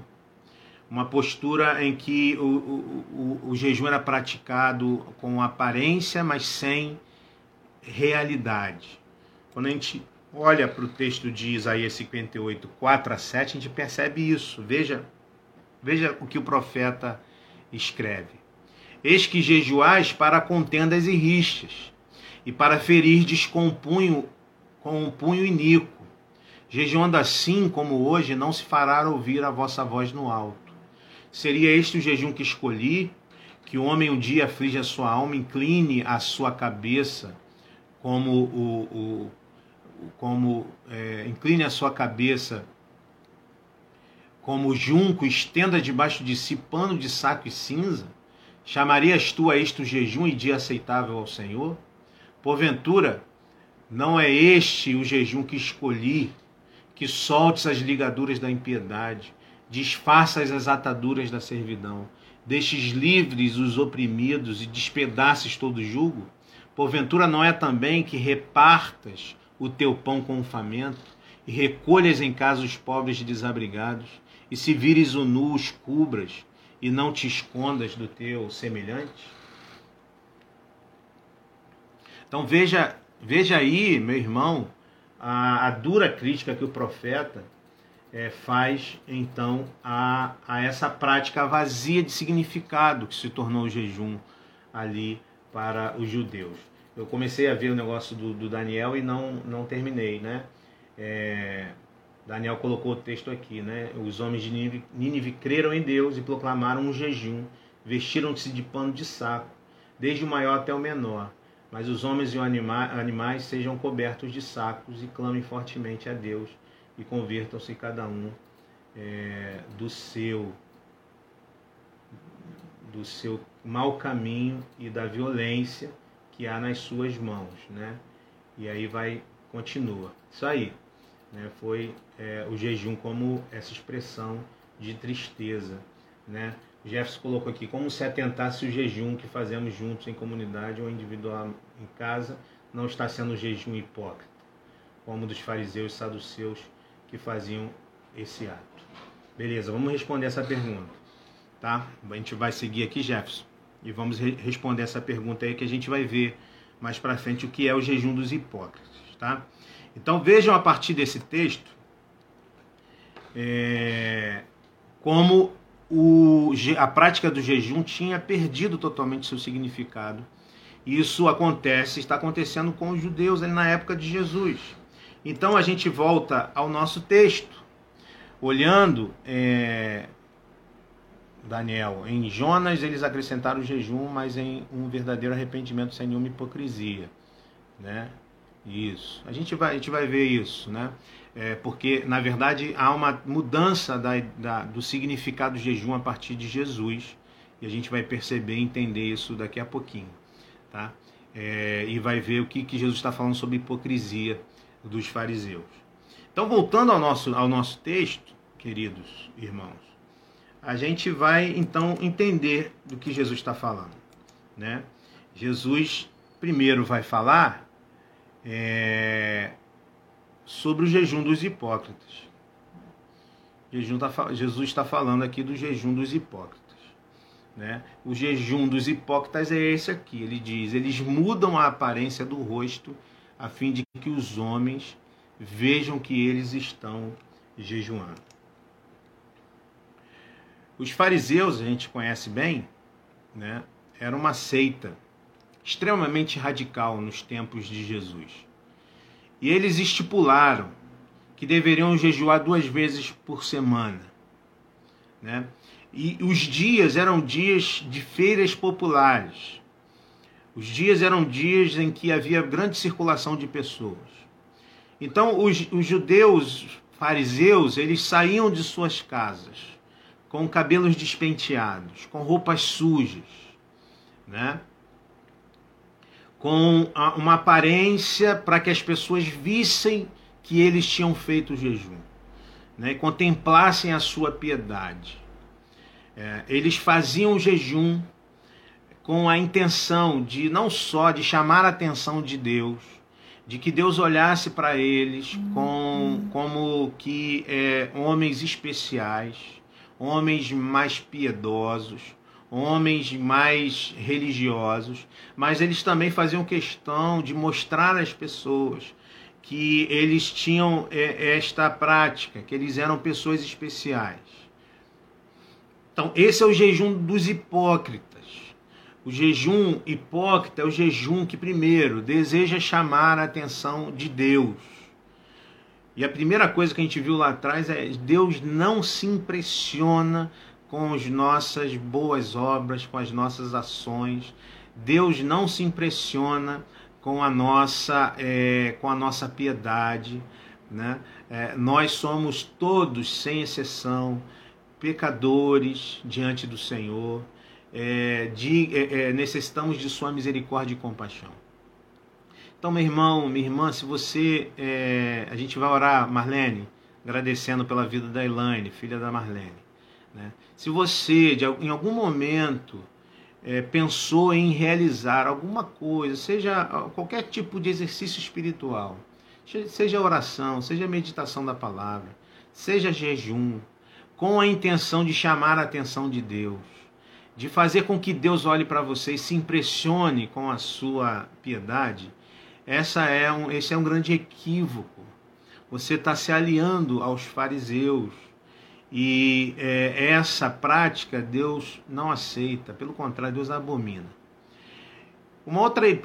Uma postura em que o, o, o, o jejum era praticado com aparência, mas sem realidade. Quando a gente olha para o texto de Isaías 58, 4 a 7, a gente percebe isso. Veja, veja o que o profeta escreve. Eis que jejuais para contendas e rixas, e para ferir com um punho iníquo Jejuando assim como hoje, não se fará ouvir a vossa voz no alto. Seria este o jejum que escolhi, que o homem um dia aflige a sua alma, incline a sua cabeça, como o, o como é, incline a sua cabeça como junco, estenda debaixo de si pano de saco e cinza? Chamarias tu a este o jejum e dia aceitável ao Senhor? Porventura, não é este o jejum que escolhi, que soltes as ligaduras da impiedade, desfaças as ataduras da servidão, deixes livres os oprimidos e despedaces todo jugo? Porventura não é também que repartas o teu pão com o faminto e recolhas em casa os pobres desabrigados, e se vires o nu os cubras e não te escondas do teu semelhante? Então veja, veja aí, meu irmão, a, a dura crítica que o profeta é, faz então a, a essa prática vazia de significado que se tornou o jejum ali para os judeus. Eu comecei a ver o negócio do, do Daniel e não, não terminei, né? É, Daniel colocou o texto aqui, né? Os homens de Nínive, Nínive creram em Deus e proclamaram um jejum, vestiram-se de pano de saco, desde o maior até o menor. Mas os homens e os anima animais sejam cobertos de sacos e clamem fortemente a Deus e convertam-se cada um é, do seu do seu mau caminho e da violência que há nas suas mãos, né? E aí vai continua. Isso aí, né? Foi é, o jejum como essa expressão de tristeza, né? Jefferson colocou aqui como se atentasse o jejum que fazemos juntos em comunidade ou individual em casa não está sendo um jejum hipócrita, como dos fariseus e saduceus que faziam esse ato. Beleza, vamos responder essa pergunta, tá? A gente vai seguir aqui, Jefferson, e vamos re responder essa pergunta aí que a gente vai ver mais para frente o que é o jejum dos hipócritas, tá? Então vejam a partir desse texto é, como o, a prática do jejum tinha perdido totalmente seu significado. Isso acontece, está acontecendo com os judeus na época de Jesus. Então a gente volta ao nosso texto, olhando é, Daniel, em Jonas eles acrescentaram o jejum, mas em um verdadeiro arrependimento sem nenhuma hipocrisia, né? Isso. A gente vai, a gente vai ver isso, né? É, porque, na verdade, há uma mudança da, da, do significado do jejum a partir de Jesus. E a gente vai perceber e entender isso daqui a pouquinho. Tá? É, e vai ver o que, que Jesus está falando sobre hipocrisia dos fariseus. Então, voltando ao nosso, ao nosso texto, queridos irmãos, a gente vai então entender do que Jesus está falando. Né? Jesus primeiro vai falar é, sobre o jejum dos hipócritas. Tá Jesus está falando aqui do jejum dos hipócritas. Né? O jejum dos hipócritas é esse aqui. Ele diz: eles mudam a aparência do rosto a fim de que os homens vejam que eles estão jejuando. Os fariseus, a gente conhece bem, né? era uma seita extremamente radical nos tempos de Jesus. E eles estipularam que deveriam jejuar duas vezes por semana. Né? E os dias eram dias de feiras populares. Os dias eram dias em que havia grande circulação de pessoas. Então, os, os judeus fariseus, eles saíam de suas casas com cabelos despenteados, com roupas sujas, né? Com uma aparência para que as pessoas vissem que eles tinham feito o jejum, né? e contemplassem a sua piedade. É, eles faziam o jejum com a intenção de não só de chamar a atenção de Deus, de que Deus olhasse para eles com, como que é, homens especiais, homens mais piedosos, homens mais religiosos, mas eles também faziam questão de mostrar às pessoas que eles tinham é, esta prática, que eles eram pessoas especiais. Então, esse é o jejum dos hipócritas. O jejum hipócrita é o jejum que, primeiro, deseja chamar a atenção de Deus. E a primeira coisa que a gente viu lá atrás é Deus não se impressiona com as nossas boas obras, com as nossas ações. Deus não se impressiona com a nossa, é, com a nossa piedade. Né? É, nós somos todos, sem exceção, pecadores diante do Senhor. É, de, é, é, necessitamos de Sua misericórdia e compaixão. Então, meu irmão, minha irmã, se você. É, a gente vai orar, Marlene, agradecendo pela vida da Elaine, filha da Marlene. Né? Se você, de, em algum momento, é, pensou em realizar alguma coisa, seja qualquer tipo de exercício espiritual, seja oração, seja meditação da palavra, seja jejum, com a intenção de chamar a atenção de Deus, de fazer com que Deus olhe para você e se impressione com a sua piedade, essa é um, esse é um grande equívoco. Você está se aliando aos fariseus, e é, essa prática Deus não aceita, pelo contrário, Deus abomina. Uma outra é,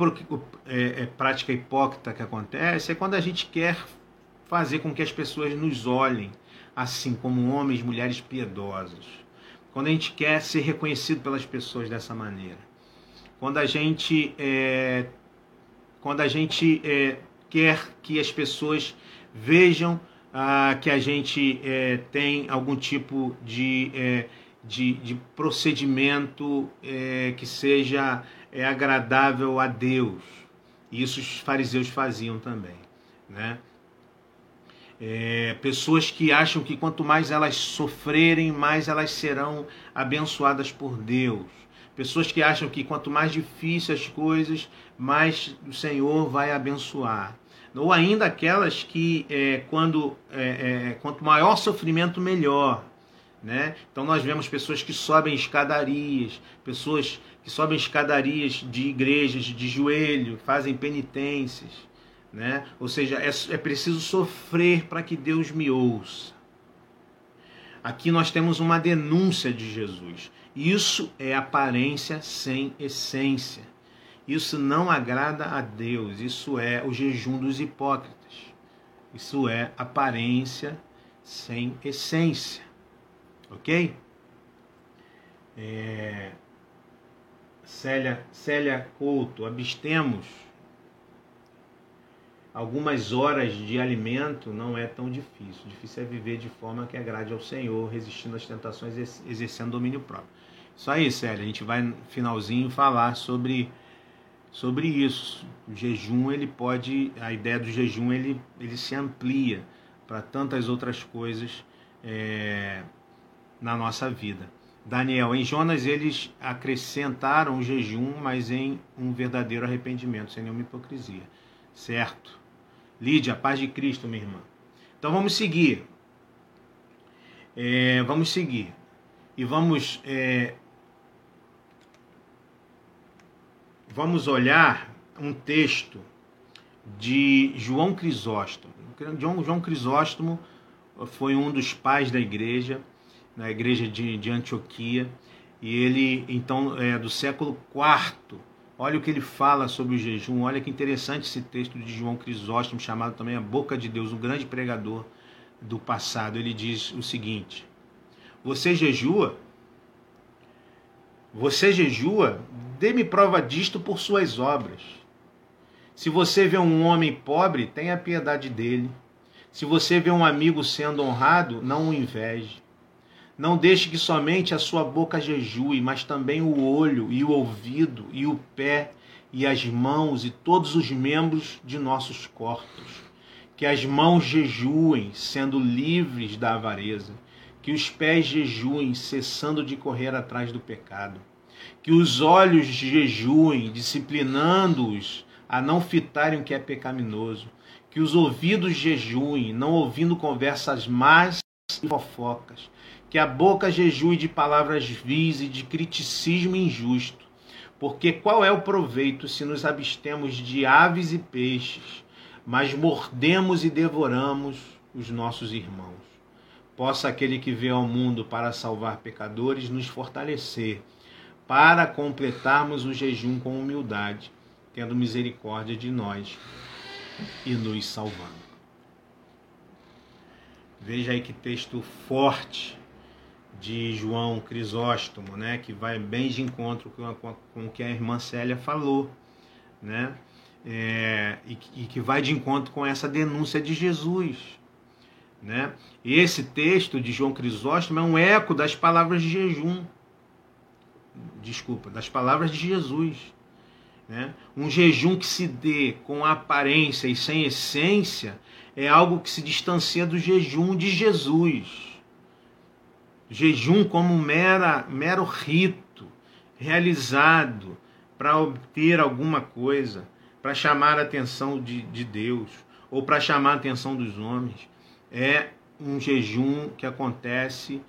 é, prática hipócrita que acontece é quando a gente quer fazer com que as pessoas nos olhem assim como homens, mulheres piedosos. Quando a gente quer ser reconhecido pelas pessoas dessa maneira. Quando a gente é, quando a gente é, quer que as pessoas vejam ah, que a gente é, tem algum tipo de, é, de, de, procedimento é, que seja agradável a Deus. Isso os fariseus faziam também. Né? Pessoas que acham que quanto mais elas sofrerem, mais elas serão abençoadas por Deus. Pessoas que acham que quanto mais difíceis as coisas, mais o Senhor vai abençoar. Ou ainda aquelas que, é, quando é, é, quanto maior sofrimento, melhor. Né? Então nós vemos pessoas que sobem escadarias, pessoas que sobem escadarias de igrejas de joelho, fazem penitências. Né? Ou seja, é, é preciso sofrer para que Deus me ouça. Aqui nós temos uma denúncia de Jesus. Isso é aparência sem essência. Isso não agrada a Deus. Isso é o jejum dos hipócritas. Isso é aparência sem essência. Ok? É... Célia, Célia Couto, abstemos algumas horas de alimento não é tão difícil. Difícil é viver de forma que agrade ao Senhor, resistindo às tentações, exercendo domínio próprio. Isso aí, Célia. A gente vai no finalzinho falar sobre sobre isso. O jejum, ele pode, a ideia do jejum, ele, ele se amplia para tantas outras coisas é, na nossa vida. Daniel, em Jonas eles acrescentaram o jejum, mas em um verdadeiro arrependimento, sem nenhuma hipocrisia. Certo? Lídia, paz de Cristo, minha irmã. Então vamos seguir. É, vamos seguir. E vamos é, vamos olhar um texto de João Crisóstomo. João Crisóstomo foi um dos pais da igreja, na igreja de, de Antioquia, e ele, então, é do século IV. Olha o que ele fala sobre o jejum, olha que interessante esse texto de João Crisóstomo, chamado também a Boca de Deus, um grande pregador do passado. Ele diz o seguinte: Você jejua? Você jejua? Dê-me prova disto por suas obras. Se você vê um homem pobre, tenha piedade dele. Se você vê um amigo sendo honrado, não o inveje. Não deixe que somente a sua boca jejue, mas também o olho e o ouvido e o pé e as mãos e todos os membros de nossos corpos. Que as mãos jejuem, sendo livres da avareza que os pés jejuem, cessando de correr atrás do pecado. Que os olhos jejuem, disciplinando-os a não fitarem o que é pecaminoso. Que os ouvidos jejuem, não ouvindo conversas más e fofocas. Que a boca jejue de palavras vis e de criticismo injusto. Porque qual é o proveito se nos abstemos de aves e peixes, mas mordemos e devoramos os nossos irmãos? possa aquele que veio ao mundo para salvar pecadores nos fortalecer, para completarmos o jejum com humildade, tendo misericórdia de nós e nos salvando. Veja aí que texto forte de João Crisóstomo, né, que vai bem de encontro com, com, o que a irmã Célia falou, né, é, e, e que vai de encontro com essa denúncia de Jesus, né? Esse texto de João Crisóstomo é um eco das palavras de jejum. Desculpa, das palavras de Jesus. Né? Um jejum que se dê com aparência e sem essência é algo que se distancia do jejum de Jesus. Jejum como mera, mero rito realizado para obter alguma coisa, para chamar a atenção de, de Deus ou para chamar a atenção dos homens é um jejum que acontece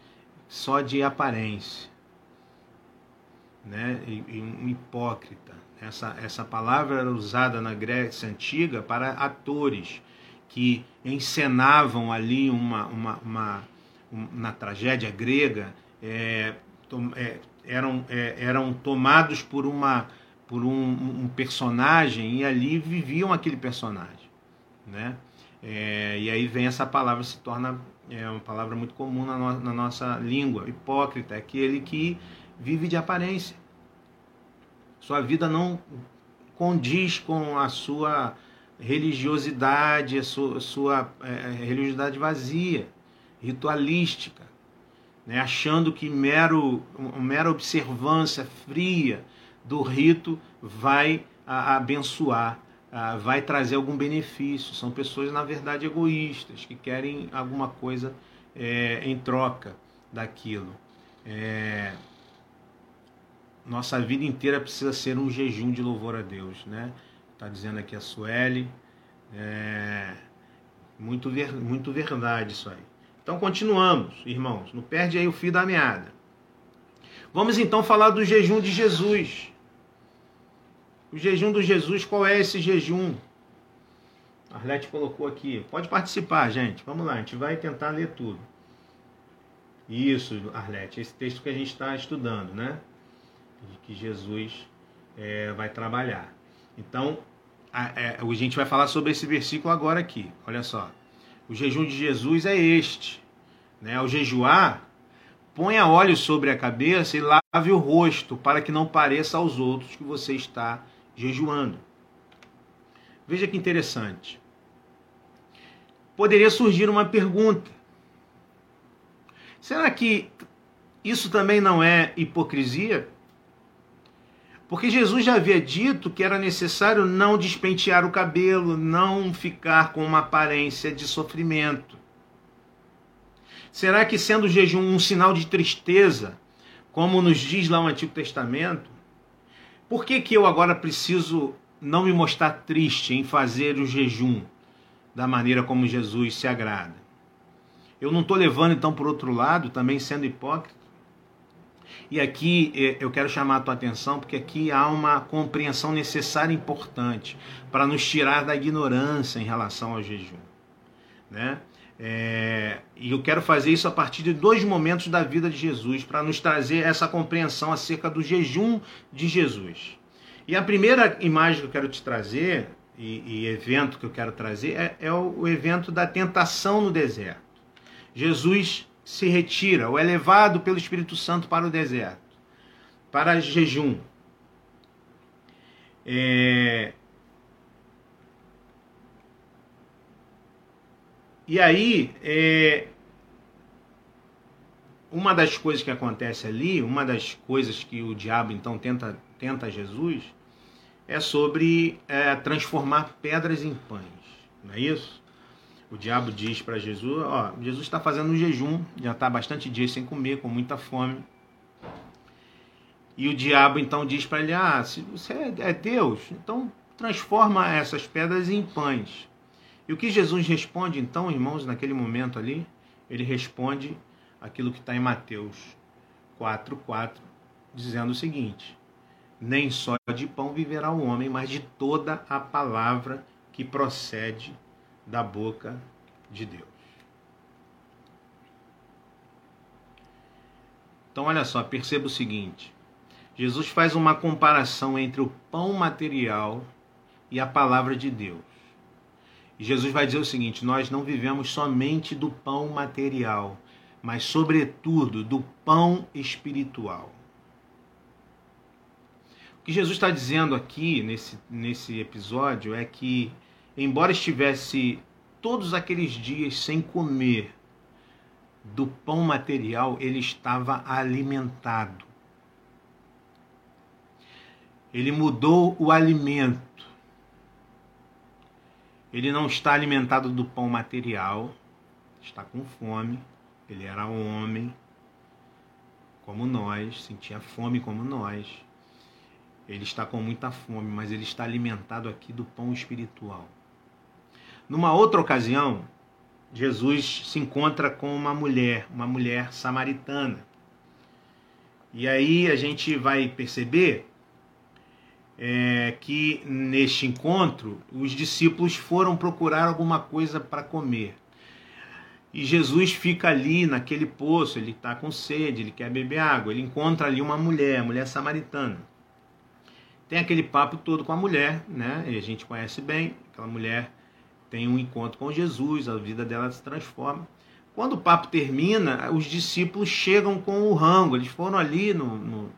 só de aparência, né? E, um hipócrita. Essa, essa palavra era usada na Grécia antiga para atores que encenavam ali uma, uma, uma um, na tragédia grega é, é, eram, é, eram tomados por uma por um, um personagem e ali viviam aquele personagem, né? É, e aí vem essa palavra, se torna é, uma palavra muito comum na, no, na nossa língua. Hipócrita é aquele que vive de aparência. Sua vida não condiz com a sua religiosidade, a sua, a sua é, religiosidade vazia, ritualística, né? achando que mero, mera observância fria do rito vai a, abençoar, a, vai trazer algum benefício. São pessoas, na verdade, egoístas, que querem alguma coisa é, em troca daquilo. É, nossa vida inteira precisa ser um jejum de louvor a Deus, né? Está dizendo aqui a Sueli. É, muito, ver, muito verdade isso aí. Então continuamos, irmãos. Não perde aí o fio da meada. Vamos então falar do jejum de Jesus. O jejum do Jesus, qual é esse jejum? A Arlete colocou aqui. Pode participar, gente. Vamos lá, a gente vai tentar ler tudo. Isso, Arlete, esse texto que a gente está estudando, né? Que Jesus é, vai trabalhar. Então, a, é, a gente vai falar sobre esse versículo agora aqui. Olha só. O jejum de Jesus é este. Né? Ao jejuar, ponha óleo sobre a cabeça e lave o rosto, para que não pareça aos outros que você está jejuando. Veja que interessante. Poderia surgir uma pergunta: será que isso também não é hipocrisia? Porque Jesus já havia dito que era necessário não despentear o cabelo, não ficar com uma aparência de sofrimento. Será que, sendo o jejum um sinal de tristeza, como nos diz lá o Antigo Testamento, por que, que eu agora preciso não me mostrar triste em fazer o jejum da maneira como Jesus se agrada? Eu não estou levando então por outro lado, também sendo hipócrita? E aqui é, eu quero chamar a tua atenção, porque aqui há uma compreensão necessária e importante para nos tirar da ignorância em relação ao jejum. Né? É, e eu quero fazer isso a partir de dois momentos da vida de Jesus, para nos trazer essa compreensão acerca do jejum de Jesus. E a primeira imagem que eu quero te trazer, e, e evento que eu quero trazer, é, é o, o evento da tentação no deserto. Jesus se retira, ou é levado pelo Espírito Santo para o deserto, para jejum. É, E aí, é, uma das coisas que acontece ali, uma das coisas que o diabo então tenta, tenta Jesus, é sobre é, transformar pedras em pães, não é isso? O diabo diz para Jesus: Ó, Jesus está fazendo um jejum, já está bastante dias sem comer, com muita fome. E o diabo então diz para ele: Ah, se você é Deus, então transforma essas pedras em pães. E o que Jesus responde, então, irmãos, naquele momento ali? Ele responde aquilo que está em Mateus 4,4, dizendo o seguinte: Nem só de pão viverá o homem, mas de toda a palavra que procede da boca de Deus. Então, olha só, perceba o seguinte: Jesus faz uma comparação entre o pão material e a palavra de Deus. E Jesus vai dizer o seguinte: nós não vivemos somente do pão material, mas, sobretudo, do pão espiritual. O que Jesus está dizendo aqui nesse, nesse episódio é que, embora estivesse todos aqueles dias sem comer do pão material, ele estava alimentado. Ele mudou o alimento ele não está alimentado do pão material, está com fome. Ele era homem, como nós, sentia fome como nós. Ele está com muita fome, mas ele está alimentado aqui do pão espiritual. Numa outra ocasião, Jesus se encontra com uma mulher, uma mulher samaritana. E aí a gente vai perceber é, que neste encontro os discípulos foram procurar alguma coisa para comer. E Jesus fica ali naquele poço, ele está com sede, ele quer beber água. Ele encontra ali uma mulher, mulher samaritana. Tem aquele papo todo com a mulher, né? E a gente conhece bem, aquela mulher tem um encontro com Jesus, a vida dela se transforma. Quando o papo termina, os discípulos chegam com o rango. Eles foram ali no, no,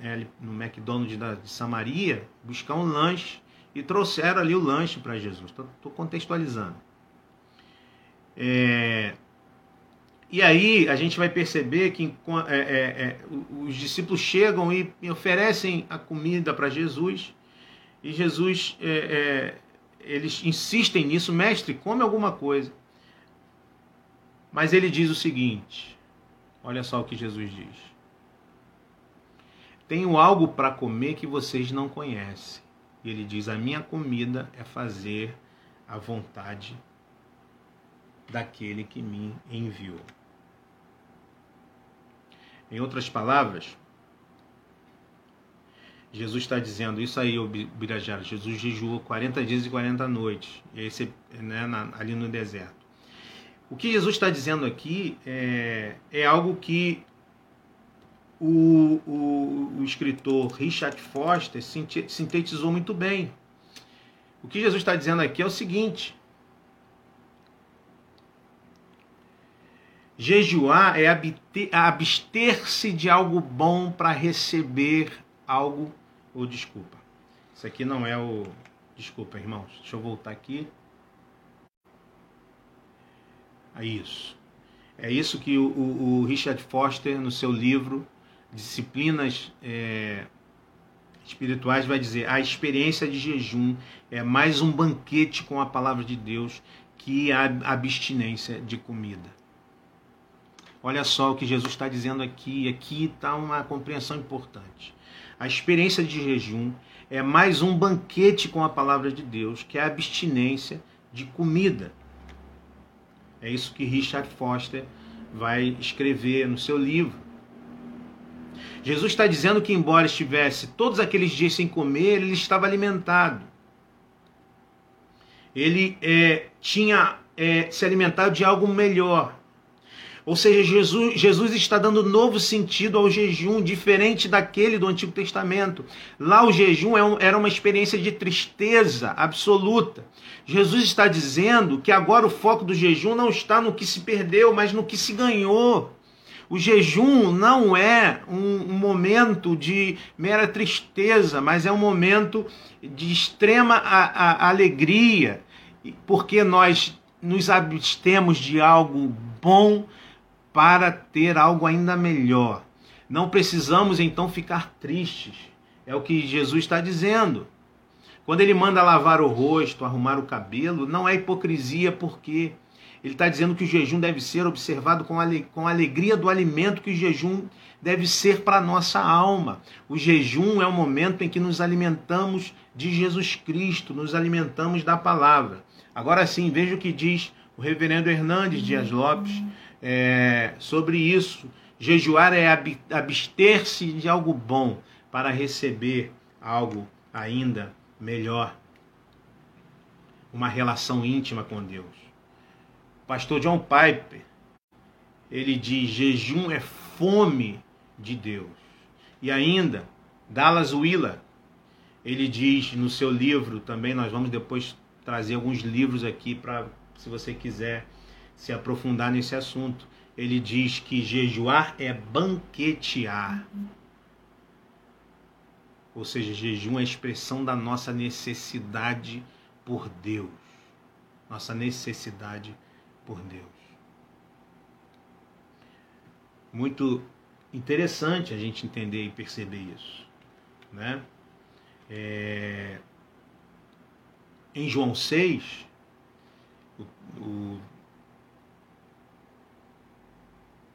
é, no McDonald's de Samaria buscar um lanche e trouxeram ali o lanche para Jesus. Estou contextualizando. É, e aí a gente vai perceber que é, é, é, os discípulos chegam e oferecem a comida para Jesus e Jesus é, eles insistem nisso, mestre, come alguma coisa. Mas ele diz o seguinte: olha só o que Jesus diz. Tenho algo para comer que vocês não conhecem. E ele diz: A minha comida é fazer a vontade daquele que me enviou. Em outras palavras, Jesus está dizendo isso aí, Birajara. Jesus jejuou 40 dias e 40 noites, né, na, ali no deserto. O que Jesus está dizendo aqui é, é algo que o, o, o, escritor Richard Foster sintetizou muito bem. O que Jesus está dizendo aqui é o seguinte: jejuar é abster-se de algo bom para receber algo ou desculpa. Isso aqui não é o. Desculpa, irmãos. Deixa eu voltar aqui. É isso. É isso que o, o, Richard Foster, no seu livro Disciplinas é, Espirituais, vai dizer: a experiência de jejum é mais um banquete com a palavra de Deus que a abstinência de comida. Olha só o que Jesus está dizendo aqui. Aqui está uma compreensão importante. A experiência de jejum é mais um banquete com a palavra de Deus, que é a abstinência de comida. É isso que Richard Foster vai escrever no seu livro. Jesus está dizendo que, embora estivesse todos aqueles dias sem comer, ele estava alimentado. Ele é, tinha é, se alimentado de algo melhor. Ou seja, Jesus, Jesus está dando novo sentido ao jejum, diferente daquele do Antigo Testamento. Lá o jejum é era uma experiência de tristeza absoluta. Jesus está dizendo que agora o foco do jejum não está no que se perdeu, mas no que se ganhou. O jejum não é um, momento de mera tristeza, mas é um momento de extrema a, a, alegria, porque nós nos abstemos de algo bom para ter algo ainda melhor. Não precisamos então ficar tristes. É o que Jesus está dizendo. Quando ele manda lavar o rosto, arrumar o cabelo, não é hipocrisia, porque ele está dizendo que o jejum deve ser observado com, a, com a alegria do alimento que o jejum deve ser para a nossa alma. O jejum é o momento em que nos alimentamos de Jesus Cristo, nos alimentamos da palavra. Agora sim, veja o que diz o reverendo Hernandes Dias Lopes é, sobre isso. Jejuar é abster-se de algo bom para receber algo ainda melhor. Uma relação íntima com Deus. O pastor John Piper, ele diz: jejum é fome de Deus. E ainda, Dallas Willard, ele diz no seu livro, também nós vamos depois trazer alguns livros aqui para se você quiser se aprofundar nesse assunto. Ele diz que jejuar é banquetear. Ou seja, jejum é a expressão da nossa necessidade por Deus. Nossa necessidade por Deus. Muito interessante a gente entender e perceber isso. Né? É... Em João 6, o, o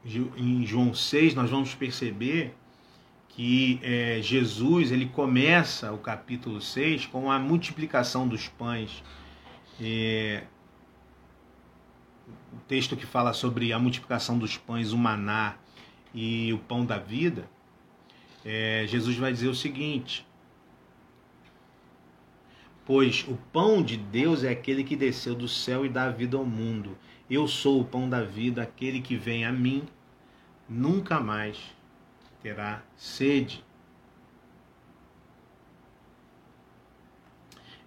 em João 6, nós vamos perceber que é, Jesus ele começa o capítulo 6 com a multiplicação dos pães. É, o texto que fala sobre a multiplicação dos pães, o maná e o pão da vida, é, Jesus vai dizer o seguinte: Pois o pão de Deus é aquele que desceu do céu e dá vida ao mundo. Eu sou o pão da vida, aquele que vem a mim nunca mais terá sede.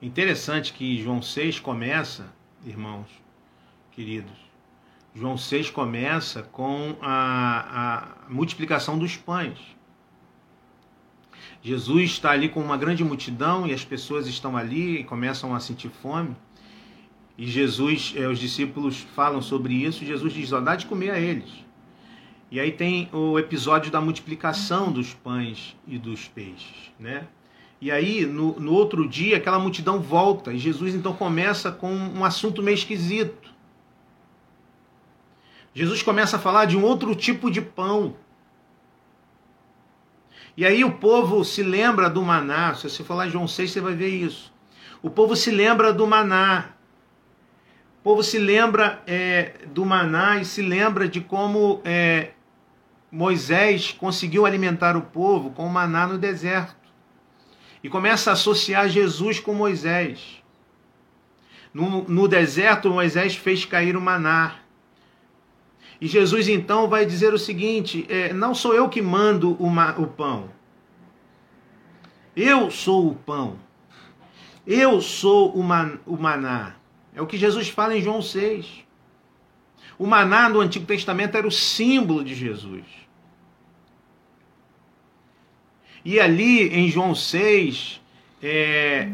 Interessante que João 6 começa, irmãos queridos, João 6 começa com a, a multiplicação dos pães. Jesus está ali com uma grande multidão e as pessoas estão ali e começam a sentir fome. E Jesus, eh, os discípulos falam sobre isso. Jesus diz: ó, dá de comer a eles. E aí tem o episódio da multiplicação dos pães e dos peixes, né? E aí, no, no outro dia, aquela multidão volta e Jesus então começa com um assunto meio esquisito. Jesus começa a falar de um outro tipo de pão. E aí o povo se lembra do maná. Se você falar em João 6, você vai ver isso. O povo se lembra do maná. O povo se lembra é, do maná e se lembra de como é, Moisés conseguiu alimentar o povo com o maná no deserto. E começa a associar Jesus com Moisés. No, no deserto, Moisés fez cair o maná. E Jesus então vai dizer o seguinte: é, não sou eu que mando o, pão. Eu sou o pão. Eu sou o, man, o maná. É o que Jesus fala em João 6. O maná no Antigo Testamento era o símbolo de Jesus. E ali em João 6, é,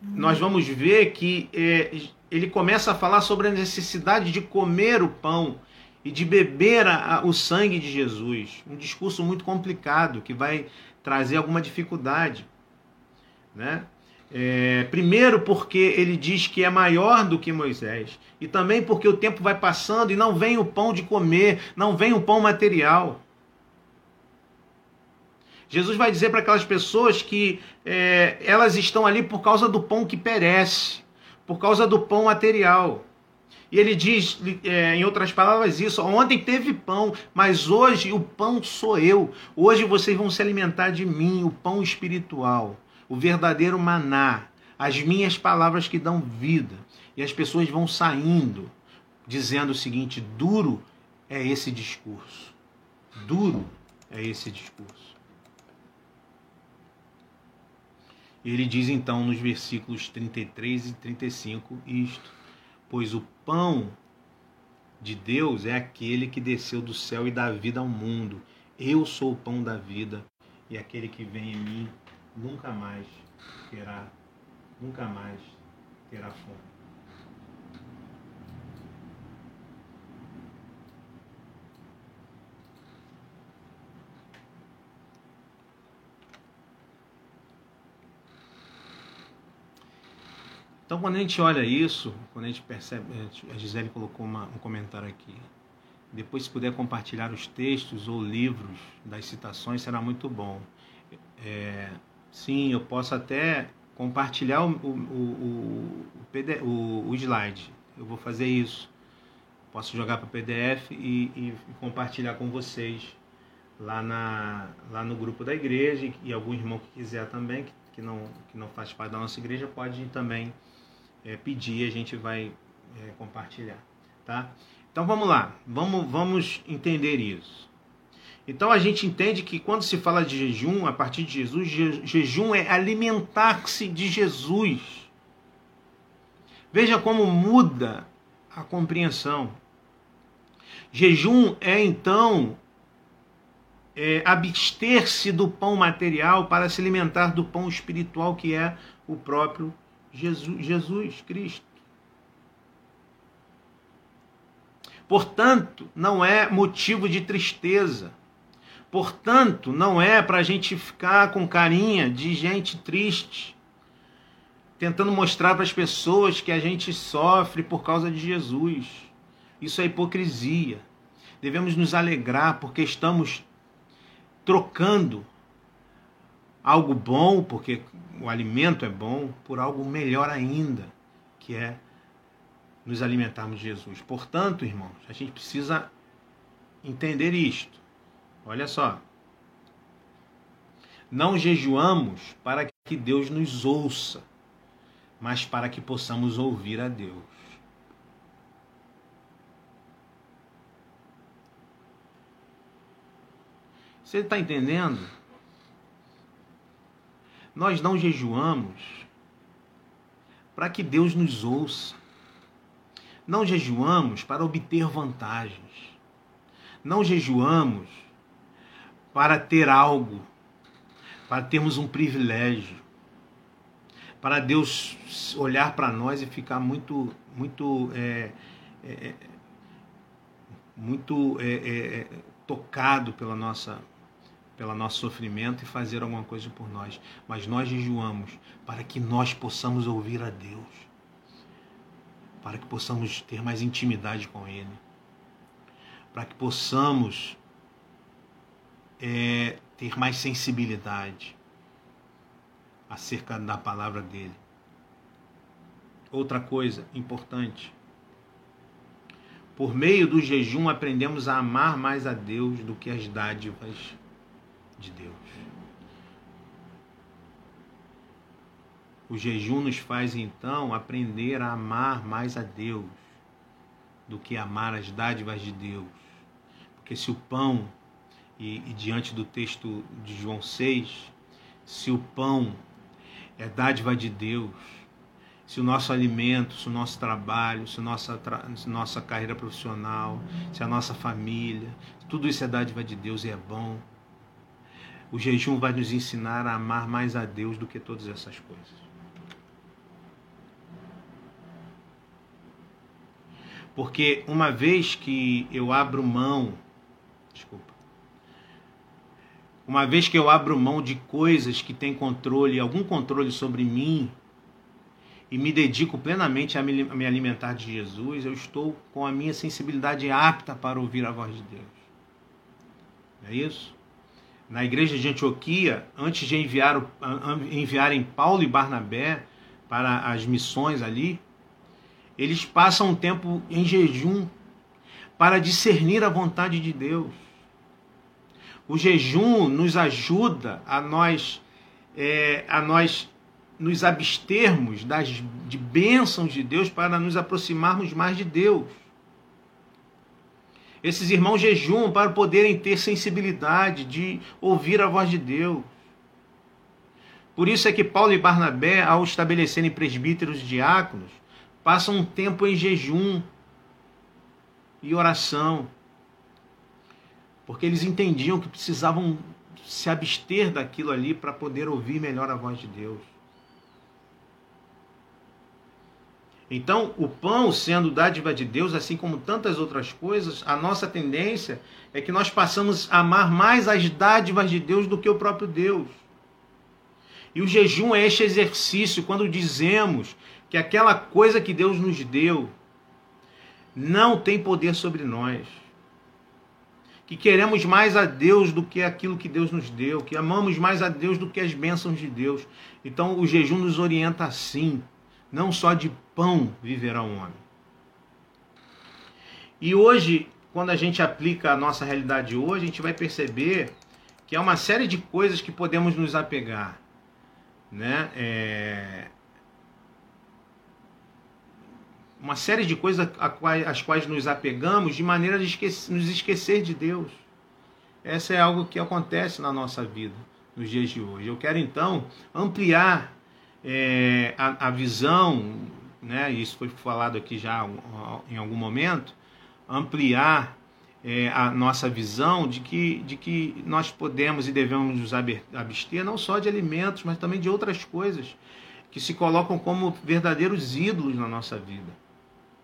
nós vamos ver que é, ele começa a falar sobre a necessidade de comer o pão e de beber a, a, o sangue de Jesus. Um discurso muito complicado que vai trazer alguma dificuldade. Né? É, primeiro, porque ele diz que é maior do que Moisés, e também porque o tempo vai passando e não vem o pão de comer, não vem o pão material. Jesus vai dizer para aquelas pessoas que é, elas estão ali por causa do pão que perece, por causa do pão material. E ele diz, é, em outras palavras, isso: ontem teve pão, mas hoje o pão sou eu. Hoje vocês vão se alimentar de mim, o pão espiritual, o verdadeiro maná, as minhas palavras que dão vida. E as pessoas vão saindo dizendo o seguinte: duro é esse discurso. Duro é esse discurso. Ele diz então nos versículos 33 e 35 isto pois o pão de Deus é aquele que desceu do céu e dá vida ao mundo. Eu sou o pão da vida, e aquele que vem em mim nunca mais terá, nunca mais terá fome. Então, quando a gente olha isso, quando a gente percebe, a Gisele colocou uma, um comentário aqui. Depois, se puder compartilhar os textos ou livros das citações, será muito bom. É, sim, eu posso até compartilhar o, o, o, o, o, o slide. Eu vou fazer isso. Posso jogar para PDF e, e, compartilhar com vocês lá, na, lá no grupo da igreja e algum irmão que quiser também, que, que, não, que não faz parte da nossa igreja, pode também é, pedir, a gente vai é, compartilhar, tá? Então vamos lá, vamos, vamos entender isso. Então a gente entende que quando se fala de jejum, a partir de Jesus, je, jejum é alimentar-se de Jesus. Veja como muda a compreensão. Jejum é então é, abster-se do pão material para se alimentar do pão espiritual que é o próprio Jesus, Jesus Cristo. Portanto, não é motivo de tristeza. Portanto, não é para a gente ficar com carinha de gente triste, tentando mostrar para as pessoas que a gente sofre por causa de Jesus. Isso é hipocrisia. Devemos nos alegrar porque estamos trocando algo bom, porque o alimento é bom, por algo melhor ainda, que é nos alimentarmos de Jesus. Portanto, irmãos, a gente precisa entender isto. Olha só. Não jejuamos para que Deus nos ouça, mas para que possamos ouvir a Deus. Você está entendendo? Nós não jejuamos para que Deus nos ouça. Não jejuamos para obter vantagens. Não jejuamos para ter algo, para termos um privilégio, para Deus olhar para nós e ficar muito, muito, é, é, é muito é, é, é, tocado pela nossa, pelo nosso sofrimento e fazer alguma coisa por nós. Mas nós jejuamos para que nós possamos ouvir a Deus para que possamos ter mais intimidade com Ele, para que possamos é, ter mais sensibilidade acerca da palavra dele. Outra coisa importante. Por meio do jejum aprendemos a amar mais a Deus do que as dádivas de Deus. O jejum nos faz então aprender a amar mais a Deus do que amar as dádivas de Deus. Porque se o pão, e, e diante do texto de João 6, se o pão é dádiva de Deus, se o nosso alimento, se o nosso trabalho, se a nossa, se nossa carreira profissional, se a nossa família, tudo isso é dádiva de Deus e é bom. O jejum vai nos ensinar a amar mais a Deus do que todas essas coisas. Porque uma vez que eu abro mão, desculpa, uma vez que eu abro mão de coisas que têm controle, algum controle sobre mim, e me dedico plenamente a me alimentar de Jesus, eu estou com a minha sensibilidade apta para ouvir a voz de Deus. é isso? Na igreja de Antioquia, antes de enviar, enviarem Paulo e Barnabé para as missões ali, eles passam um tempo em jejum para discernir a vontade de Deus. O jejum nos ajuda a nós, é, a nós nos abstermos das, de bênçãos de Deus para nos aproximarmos mais de Deus. Esses irmãos jejumam para poderem ter sensibilidade de ouvir a voz de Deus. Por isso é que Paulo e Barnabé, ao estabelecerem presbíteros e diáconos, passam um tempo em jejum e oração, porque eles entendiam que precisavam se abster daquilo ali para poder ouvir melhor a voz de Deus. Então, o pão sendo dádiva de Deus, assim como tantas outras coisas, a nossa tendência é que nós passamos a amar mais as dádivas de Deus do que o próprio Deus. E o jejum é este exercício quando dizemos que aquela coisa que Deus nos deu não tem poder sobre nós. Que queremos mais a Deus do que aquilo que Deus nos deu, que amamos mais a Deus do que as bênçãos de Deus. Então o jejum nos orienta assim: não só de pão viverá o homem. E hoje, quando a gente aplica a nossa realidade hoje, a gente vai perceber que há uma série de coisas que podemos nos apegar. Né? É uma série de coisas às quais nos apegamos de maneira de esquecer, nos esquecer de Deus. Essa é algo que acontece na nossa vida nos dias de hoje. Eu quero então ampliar é, a, a, visão, né, isso foi falado aqui já em algum momento, ampliar é, a nossa visão de que, de que nós podemos e devemos nos abster não só de alimentos, mas também de outras coisas que se colocam como verdadeiros ídolos na nossa vida.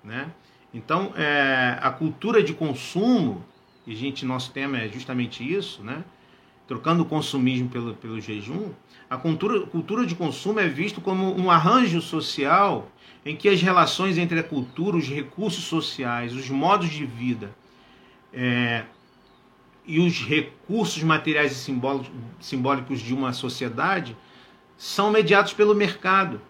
Né? Então, é, a cultura de consumo, e gente, nosso tema é justamente isso, né? trocando o consumismo pelo, pelo jejum, a cultura, cultura de consumo é visto como um arranjo social em que as relações entre a cultura, os recursos sociais, os modos de vida é, e os recursos materiais e simbólicos, simbólicos de uma sociedade são mediados pelo mercado.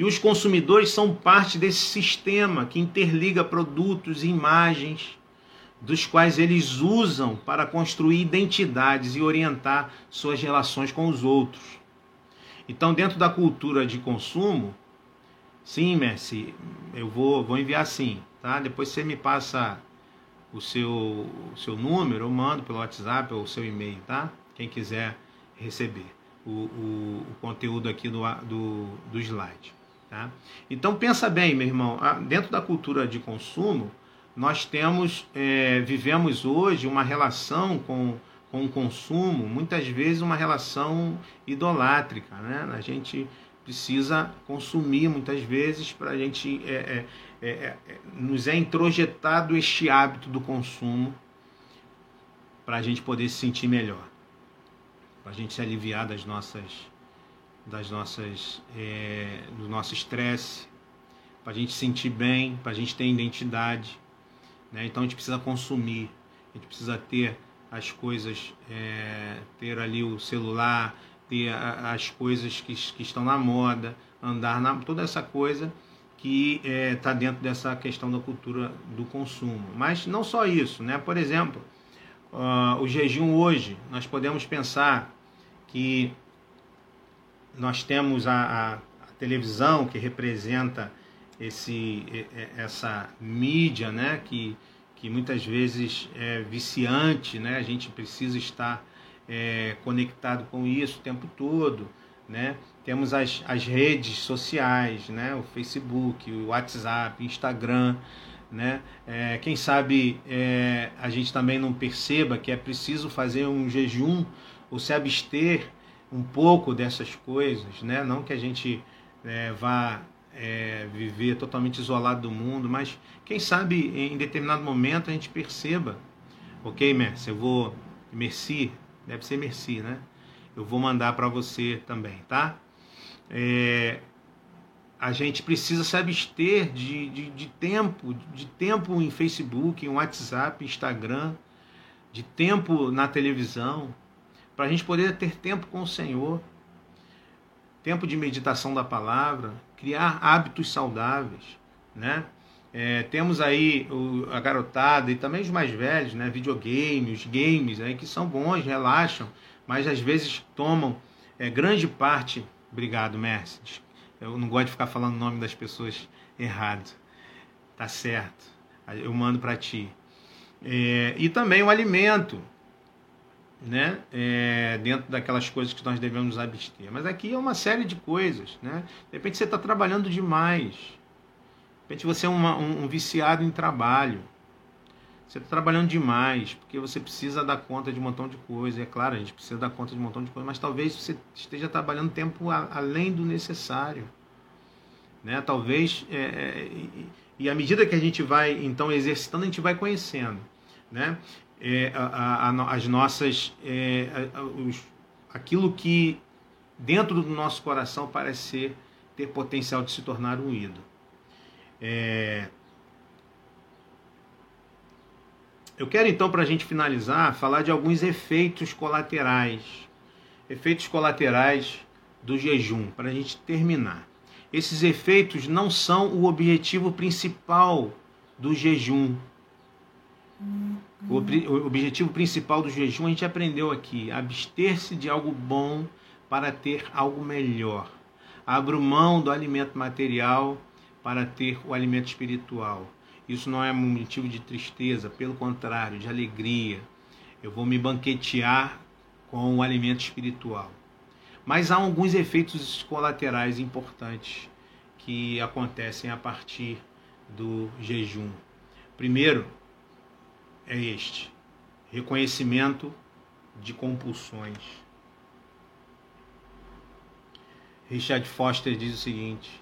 E os consumidores são parte desse sistema que interliga produtos e imagens, dos quais eles usam para construir identidades e orientar suas relações com os outros. Então, dentro da cultura de consumo, sim, Messi, eu vou, vou enviar sim, tá? Depois você me passa o seu, o seu número, eu mando pelo WhatsApp ou o seu e-mail, tá? Quem quiser receber o, o, o conteúdo aqui do, do, do slide. Tá? Então pensa bem, meu irmão, dentro da cultura de consumo, nós temos, é, vivemos hoje uma relação com, com o consumo, muitas vezes uma relação idolátrica. Né? A gente precisa consumir muitas vezes para a gente é é, é, é, nos é introjetado este hábito do consumo para a gente poder se sentir melhor, para a gente se aliviar das nossas das nossas é, do nosso estresse, para a gente se sentir bem, para a gente ter identidade, né? Então a gente precisa consumir, a gente precisa ter as coisas, é, ter ali o celular, ter as coisas que, que estão na moda, andar na toda essa coisa que está é, tá dentro dessa questão da cultura do consumo. Mas não só isso, né? Por exemplo, uh, o jejum hoje, nós podemos pensar que nós temos a, a, a televisão que representa esse, essa mídia, né? Que, que muitas vezes é viciante, né? A gente precisa estar é, conectado com isso o tempo todo, né? Temos as, as redes sociais, né? O Facebook, o WhatsApp, Instagram, né? É, quem sabe é, a gente também não perceba que é preciso fazer um jejum ou se abster um pouco dessas coisas, né? Não que a gente é, vá é, viver totalmente isolado do mundo, mas quem sabe em determinado momento a gente perceba, ok, Mercy, eu vou, Merci, deve ser Merci, né? Eu vou mandar para você também, tá? É, a gente precisa se abster de, de, de, tempo, de tempo em Facebook, em WhatsApp, Instagram, de tempo na televisão, para a gente poder ter tempo com o Senhor, tempo de meditação da palavra, criar hábitos saudáveis, né? É, temos aí o, a garotada e também os mais velhos, né? Videogames, games, aí que são bons, relaxam, mas às vezes tomam é, grande parte. Obrigado, Mercedes. Eu não gosto de ficar falando o nome das pessoas errado. Tá certo. Eu mando para ti. É, e também o alimento, né? É, dentro daquelas coisas que nós devemos abster. Mas aqui é uma série de coisas, né? De repente você está trabalhando demais. De repente você é uma, um, um viciado em trabalho. Você está trabalhando demais, porque você precisa dar conta de um montão de coisa. É claro, a gente precisa dar conta de um montão de coisa, mas talvez você esteja trabalhando tempo a, além do necessário. Né? Talvez, é, é, e, e à medida que a gente vai então exercitando, a gente vai conhecendo. Né? É, a, a, as nossas. É, os, aquilo que dentro do nosso coração parece ser, ter potencial de se tornar um ídolo. É, eu quero então, para a gente finalizar, falar de alguns efeitos colaterais. Efeitos colaterais do jejum, para a gente terminar. Esses efeitos não são o objetivo principal do jejum. O, o objetivo principal do jejum a gente aprendeu aqui: abster-se de algo bom para ter algo melhor. Abro mão do alimento material para ter o alimento espiritual. Isso não é motivo de tristeza, pelo contrário, de alegria. Eu vou me banquetear com o alimento espiritual. Mas há alguns efeitos colaterais importantes que acontecem a partir do jejum. Primeiro, é este: reconhecimento de compulsões. Richard Foster diz o seguinte: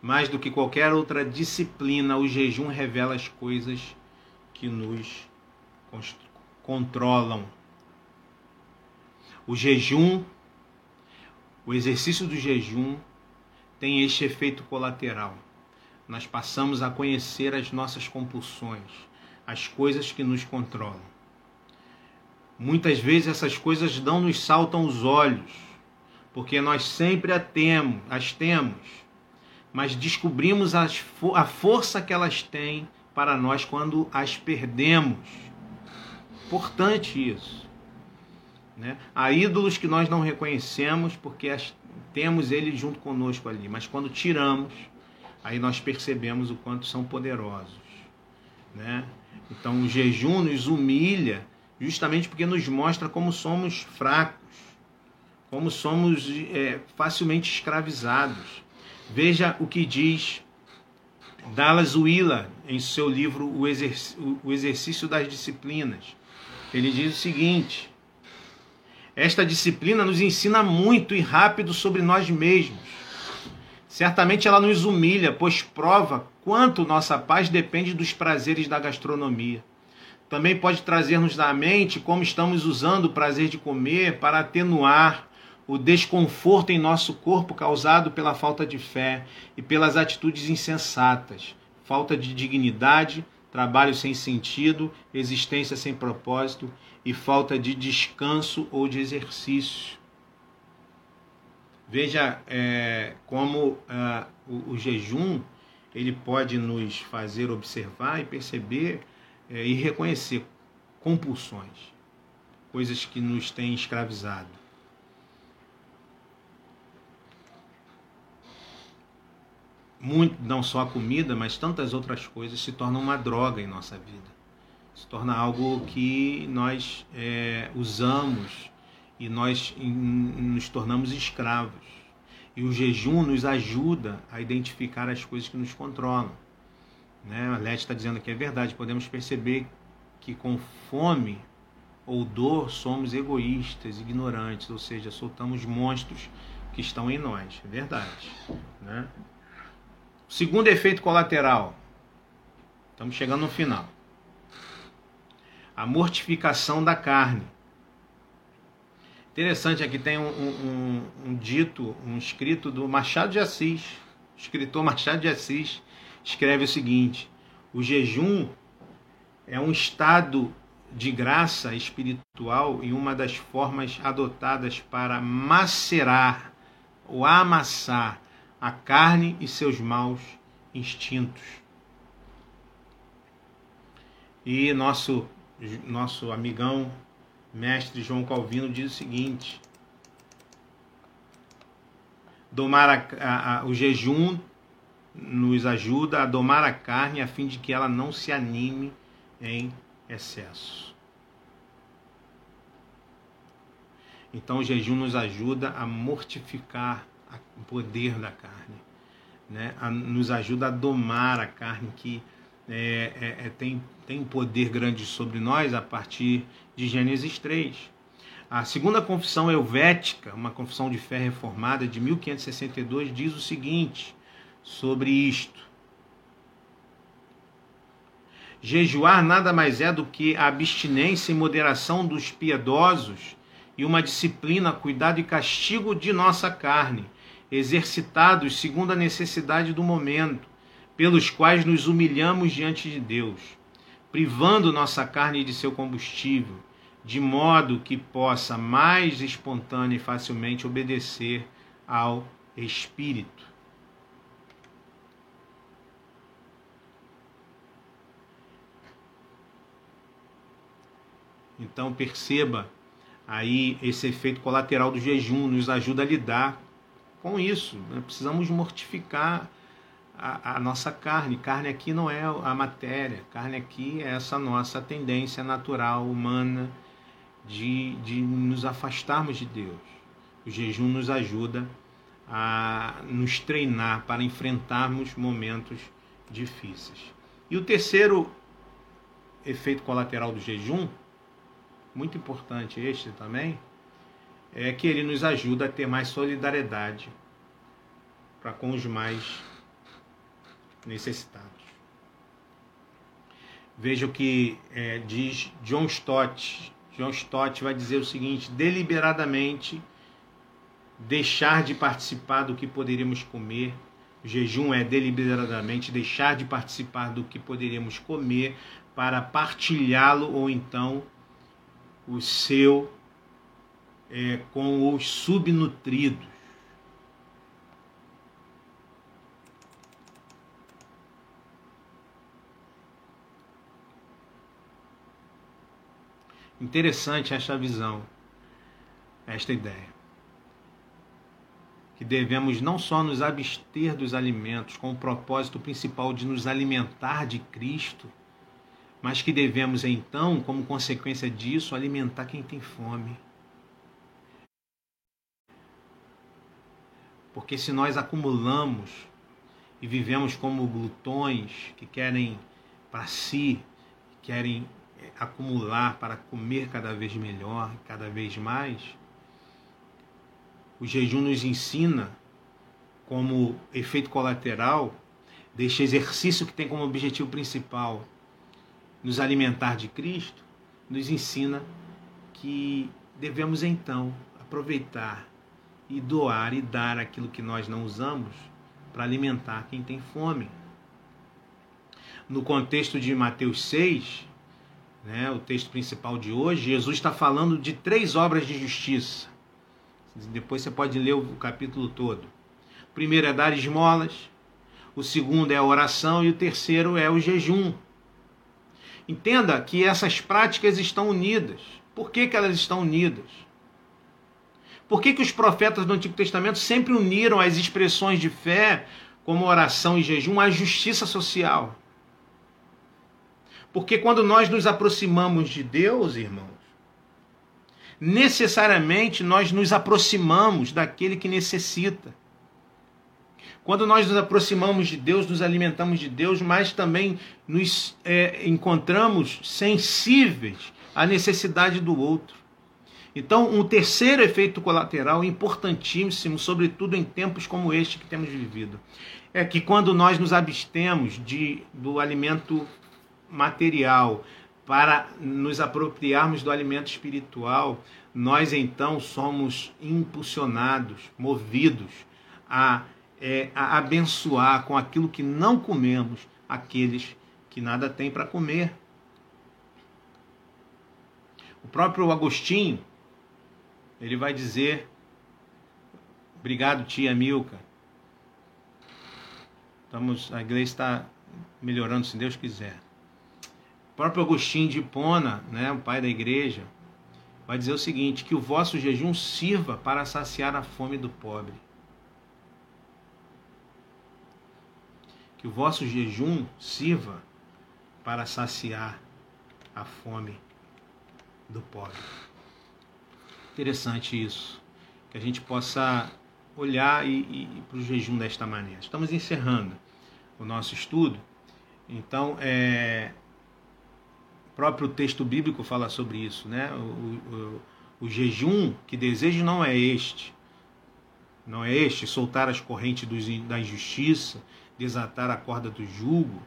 mais do que qualquer outra disciplina, o jejum revela as coisas que nos controlam. O jejum, o exercício do jejum, tem este efeito colateral. Nós passamos a conhecer as nossas compulsões as coisas que nos controlam. Muitas vezes essas coisas não nos saltam os olhos, porque nós sempre a temos, as temos, mas descobrimos as, a força que elas têm para nós quando as perdemos. Importante isso. Né? Há ídolos que nós não reconhecemos porque as, temos eles junto conosco ali, mas quando tiramos, aí nós percebemos o quanto são poderosos. Né? Então o jejum nos humilha justamente porque nos mostra como somos fracos, como somos é, facilmente escravizados. Veja o que diz Dallas Willard em seu livro O Exercício das Disciplinas. Ele diz o seguinte: Esta disciplina nos ensina muito e rápido sobre nós mesmos. Certamente ela nos humilha, pois prova quanto nossa paz depende dos prazeres da gastronomia. Também pode trazer-nos à mente como estamos usando o prazer de comer para atenuar o desconforto em nosso corpo causado pela falta de fé e pelas atitudes insensatas, falta de dignidade, trabalho sem sentido, existência sem propósito e falta de descanso ou de exercício. Veja é, como é, o, o, jejum ele pode nos fazer observar e perceber é, e reconhecer compulsões, coisas que nos têm escravizado. muito, não só a comida, mas tantas outras coisas se tornam uma droga em nossa vida. Se torna algo que nós é, usamos e nós nos tornamos escravos. E o jejum nos ajuda a identificar as coisas que nos controlam. Né? A Lete está dizendo que é verdade, podemos perceber que com fome ou dor somos egoístas, ignorantes, ou seja, soltamos monstros que estão em nós. É verdade. Né? Segundo efeito colateral. Estamos chegando no final. A mortificação da carne. Interessante, aqui tem um, um, um, dito, um escrito do Machado de Assis. O escritor (laughs) Machado de Assis escreve o seguinte: o jejum é um estado de graça espiritual e uma das formas adotadas para macerar ou amassar a carne e seus maus instintos. E nosso, nosso amigão, mestre João Calvino, diz o seguinte: domar a, a, a, o jejum nos ajuda a domar a carne a fim de que ela não se anime em excesso. Então o jejum nos ajuda a mortificar o poder da carne, né? A, nos ajuda a domar a carne que é, é, é, tem, tem poder grande sobre nós a partir de Gênesis 3. A segunda confissão helvética, uma confissão de fé reformada de 1562, diz o seguinte sobre isto. Jejuar nada mais é do que a abstinência e moderação dos piedosos e uma disciplina, cuidado e castigo de nossa carne, exercitados segundo a necessidade do momento, pelos quais nos humilhamos diante de Deus, privando nossa carne de seu combustível, de modo que possa mais espontânea e facilmente obedecer ao Espírito. Então perceba aí esse efeito colateral do jejum nos ajuda a lidar com isso. Né? Precisamos mortificar a, a, nossa carne. Carne aqui não é a matéria, carne aqui é essa nossa tendência natural, humana, de, de nos afastarmos de Deus. O jejum nos ajuda a nos treinar para enfrentarmos momentos difíceis. E o terceiro efeito colateral do jejum, muito importante este também, é que ele nos ajuda a ter mais solidariedade para com os mais necessitados. Veja o que é, diz John Stott. John Stott vai dizer o seguinte: deliberadamente deixar de participar do que poderíamos comer. O jejum é deliberadamente deixar de participar do que poderíamos comer para partilhá-lo ou então o seu é, com os subnutridos. Interessante esta visão, esta ideia. Que devemos não só nos abster dos alimentos com o propósito principal de nos alimentar de Cristo, mas que devemos então, como consequência disso, alimentar quem tem fome. Porque se nós acumulamos e vivemos como glutões que querem para si, querem acumular para comer cada vez melhor, cada vez mais, o jejum nos ensina como efeito colateral deste exercício que tem como objetivo principal nos alimentar de Cristo, nos ensina que devemos então aproveitar e doar e dar aquilo que nós não usamos para alimentar quem tem fome. No contexto de Mateus 6, né, o texto principal de hoje, Jesus está falando de três obras de justiça. Depois você pode ler o capítulo todo. O primeiro é dar esmolas, o segundo é a oração e o terceiro é o jejum. Entenda que essas práticas estão unidas. Por que, que elas estão unidas? Por que, que os profetas do Antigo Testamento sempre uniram as expressões de fé, como oração e jejum, à justiça social? Porque quando nós nos aproximamos de Deus, irmãos, necessariamente nós nos aproximamos daquele que necessita. Quando nós nos aproximamos de Deus, nos alimentamos de Deus, mas também nos é, encontramos sensíveis à necessidade do outro. Então, um terceiro efeito colateral importantíssimo, sobretudo em tempos como este que temos vivido, é que quando nós nos abstemos de, do alimento material para nos apropriarmos do alimento espiritual, nós então somos impulsionados, movidos a é, a abençoar com aquilo que não comemos aqueles que nada têm para comer. O próprio Agostinho, ele vai dizer: Obrigado, tia Milka. Estamos, a igreja está melhorando, se Deus quiser. O próprio Agostinho de Hipona, né, o pai da igreja, vai dizer o seguinte: que o vosso jejum sirva para saciar a fome do pobre. que o vosso jejum sirva para saciar a fome do pobre. Interessante isso, que a gente possa olhar e, e, para o jejum desta maneira. Estamos encerrando o nosso estudo, então é, o próprio texto bíblico fala sobre isso, né? O, o, o jejum que desejo não é este, não é este, soltar as correntes da injustiça, desatar a corda do jugo,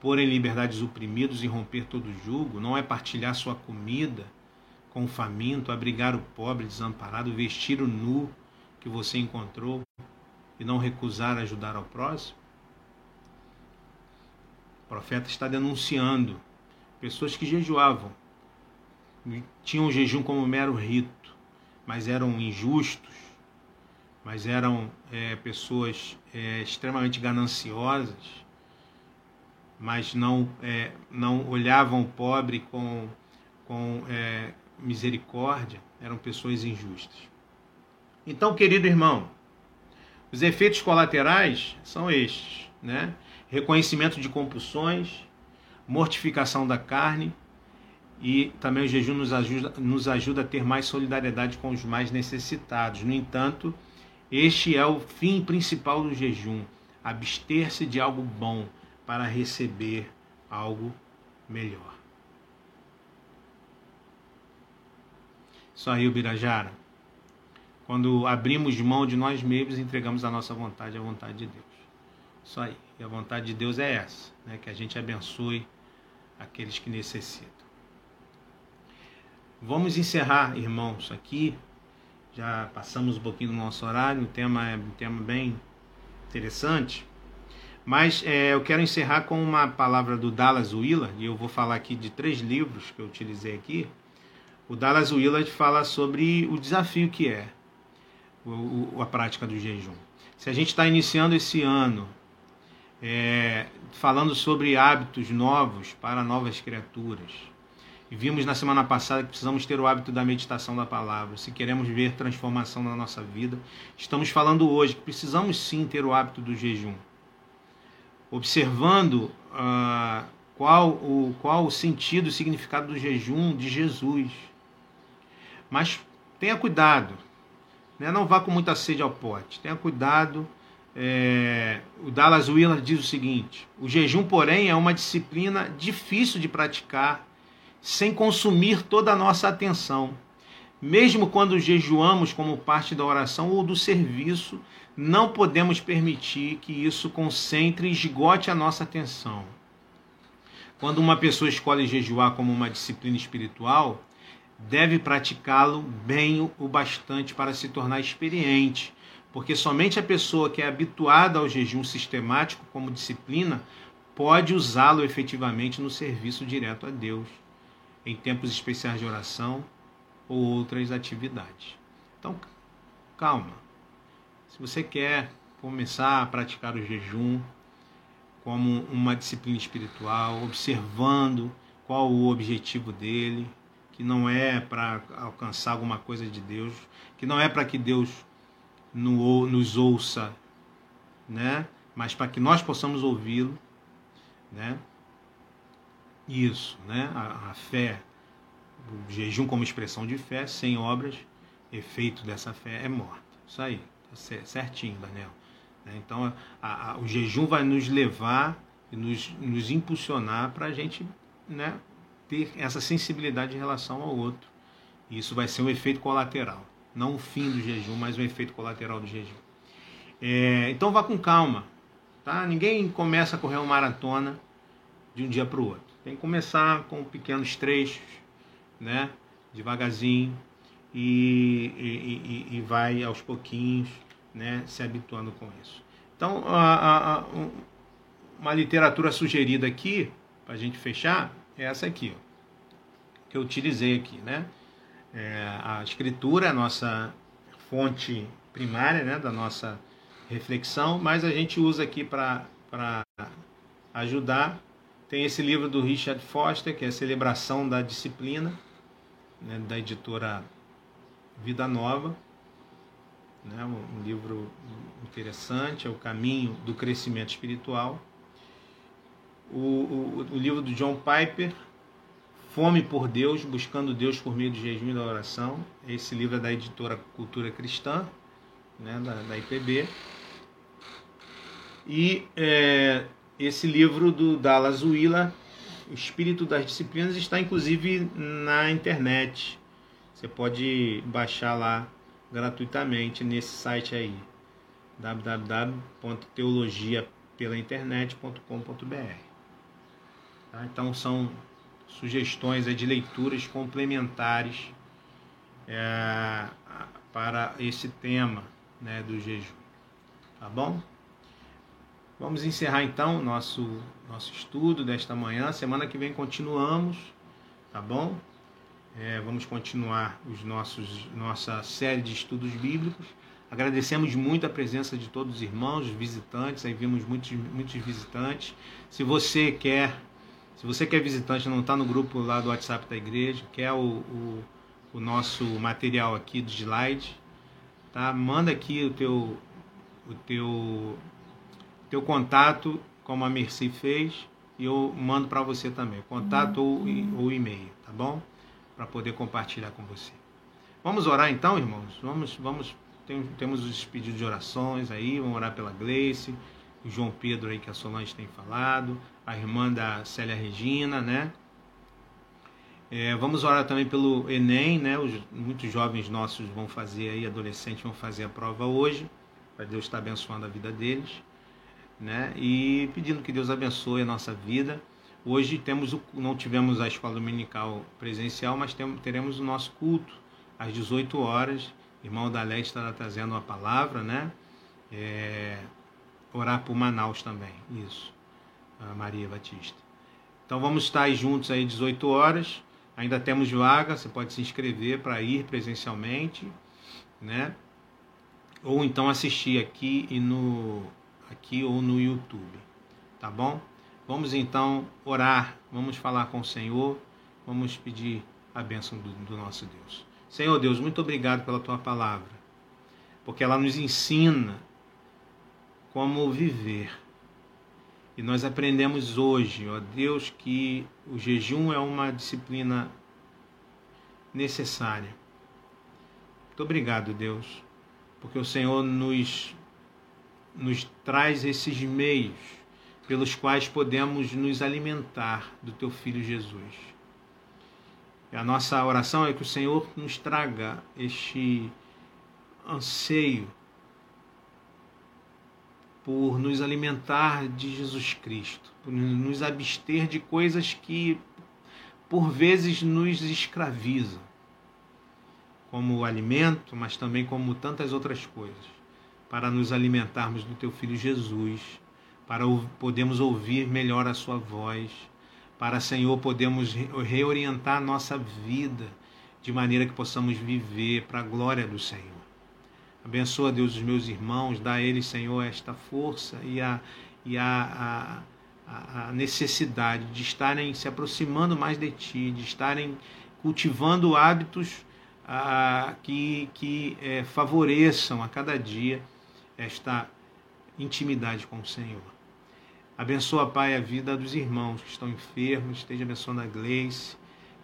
pôr em liberdade os oprimidos e romper todo jugo, não é partilhar sua comida com o faminto, abrigar o pobre desamparado, vestir o nu que você encontrou e não recusar ajudar ao próximo? O profeta está denunciando pessoas que jejuavam, tinham o jejum como mero rito, mas eram injustos, mas eram é, pessoas é, extremamente gananciosas, mas não, é, não olhavam o pobre com, com é, misericórdia, eram pessoas injustas. Então, querido irmão, os efeitos colaterais são estes, né? Reconhecimento de compulsões, mortificação da carne e também o jejum nos ajuda, nos ajuda a ter mais solidariedade com os mais necessitados. No entanto, este é o fim principal do jejum: abster-se de algo bom para receber algo melhor. Isso aí, Birajara. Quando abrimos mão de nós mesmos, entregamos a nossa vontade à vontade de Deus. Isso aí. E a vontade de Deus é essa, né? que a gente abençoe aqueles que necessitam. Vamos encerrar, irmãos, aqui já passamos um pouquinho do nosso horário, o tema é um tema bem interessante. Mas é, eu quero encerrar com uma palavra do Dallas Willard, e eu vou falar aqui de três livros que eu utilizei aqui. O Dallas Willard fala sobre o desafio que é a prática do jejum. Se a gente está iniciando esse ano é, falando sobre hábitos novos para novas criaturas, e vimos na semana passada que precisamos ter o hábito da meditação da palavra. Se queremos ver transformação na nossa vida, estamos falando hoje que precisamos sim ter o hábito do jejum. Observando uh, qual, o, qual o sentido, o significado do jejum de Jesus. Mas tenha cuidado. Né? Não vá com muita sede ao pote. Tenha cuidado. É... O Dallas Willard diz o seguinte: o jejum, porém, é uma disciplina difícil de praticar sem consumir toda a nossa atenção. Mesmo quando jejuamos como parte da oração ou do serviço, não podemos permitir que isso concentre e esgote a nossa atenção. Quando uma pessoa escolhe jejuar como uma disciplina espiritual, deve praticá-lo bem o bastante para se tornar experiente, porque somente a pessoa que é habituada ao jejum sistemático como disciplina pode usá-lo efetivamente no serviço direto a Deus, em tempos especiais de oração ou outras atividades. Então, calma. Se você quer começar a praticar o jejum como uma disciplina espiritual, observando qual o objetivo dele, que não é para alcançar alguma coisa de Deus, que não é para que Deus nos ouça, né? Mas para que nós possamos ouvi-lo, né? Isso, né? A, a fé, o jejum como expressão de fé, sem obras, efeito dessa fé é morta. Isso aí, tá certinho, Daniel. Né? Então, a, a, o jejum vai nos levar e nos, nos impulsionar para a gente né, ter essa sensibilidade em relação ao outro. E isso vai ser um efeito colateral. Não o fim do jejum, mas um efeito colateral do jejum. É, então vá com calma. Tá? Ninguém começa a correr uma maratona de um dia para o outro. Tem que começar com pequenos trechos, né? devagarzinho, e, e, e, e vai aos pouquinhos né? se habituando com isso. Então, a, a, uma literatura sugerida aqui, para a gente fechar, é essa aqui, ó, que eu utilizei aqui. Né? É, a escritura é a nossa fonte primária né, da nossa reflexão, mas a gente usa aqui para ajudar tem esse livro do Richard Foster, que é a Celebração da Disciplina, né, da editora Vida Nova. Né, um livro interessante, é o caminho do crescimento espiritual. O, o, o livro do John Piper, Fome por Deus, Buscando Deus por meio do jejum e da oração. Esse livro é da editora Cultura Cristã, né, da, da IPB. E é, esse livro do Dallas Willa, O Espírito das Disciplinas, está inclusive na internet. Você pode baixar lá gratuitamente nesse site aí www.teologiapelainternet.com.br. Tá? Então são sugestões de leituras complementares é, para esse tema né, do jejum. Tá bom? Vamos encerrar então nosso nosso estudo desta manhã. Semana que vem continuamos, tá bom? É, vamos continuar os nossos nossa série de estudos bíblicos. Agradecemos muito a presença de todos os irmãos, os visitantes. Aí vimos muitos muitos visitantes. Se você quer se você quer visitante não está no grupo lá do WhatsApp da igreja, quer o, o, o nosso material aqui do slide, tá? Manda aqui o teu o teu teu contato, como a Mercy fez, e eu mando para você também, contato ou, ou e-mail, tá bom? Para poder compartilhar com você. Vamos orar então, irmãos? Vamos, vamos, tem, temos os pedidos de orações aí, vamos orar pela Gleice, o João Pedro aí que a Solange tem falado, a irmã da Célia Regina, né? É, vamos orar também pelo Enem, né? Os, muitos jovens nossos vão fazer aí, adolescentes vão fazer a prova hoje, para Deus estar abençoando a vida deles né? E pedindo que Deus abençoe a nossa vida. Hoje temos o, não tivemos a escola dominical presencial, mas temos, teremos o nosso culto às 18 horas. Irmão da Leste estará trazendo uma palavra, né? É, orar por Manaus também, isso. Maria Batista. Então vamos estar juntos aí 18 horas. Ainda temos vaga, você pode se inscrever para ir presencialmente, né? Ou então assistir aqui e no aqui ou no YouTube, tá bom? Vamos então orar, vamos falar com o Senhor, vamos pedir a bênção do, do nosso Deus. Senhor Deus, muito obrigado pela tua palavra, porque ela nos ensina como viver. E nós aprendemos hoje, ó Deus, que o jejum é uma disciplina necessária. Muito obrigado, Deus, porque o Senhor nos, nos traz esses meios pelos quais podemos nos alimentar do Teu Filho Jesus. E a nossa oração é que o Senhor nos traga este anseio por nos alimentar de Jesus Cristo, por nos abster de coisas que por vezes nos escravizam, como o alimento, mas também como tantas outras coisas, para nos alimentarmos do teu filho Jesus, para podermos ouvir melhor a sua voz, para Senhor podermos reorientar a nossa vida de maneira que possamos viver para a glória do Senhor. Abençoa, Deus, os meus irmãos, dá a eles, Senhor, esta força e a, e a, a, a necessidade de estarem se aproximando mais de Ti, de estarem cultivando hábitos a, que, que é, favoreçam a cada dia esta intimidade com o Senhor. Abençoa, Pai, a vida dos irmãos que estão enfermos, esteja abençoando a Gleice,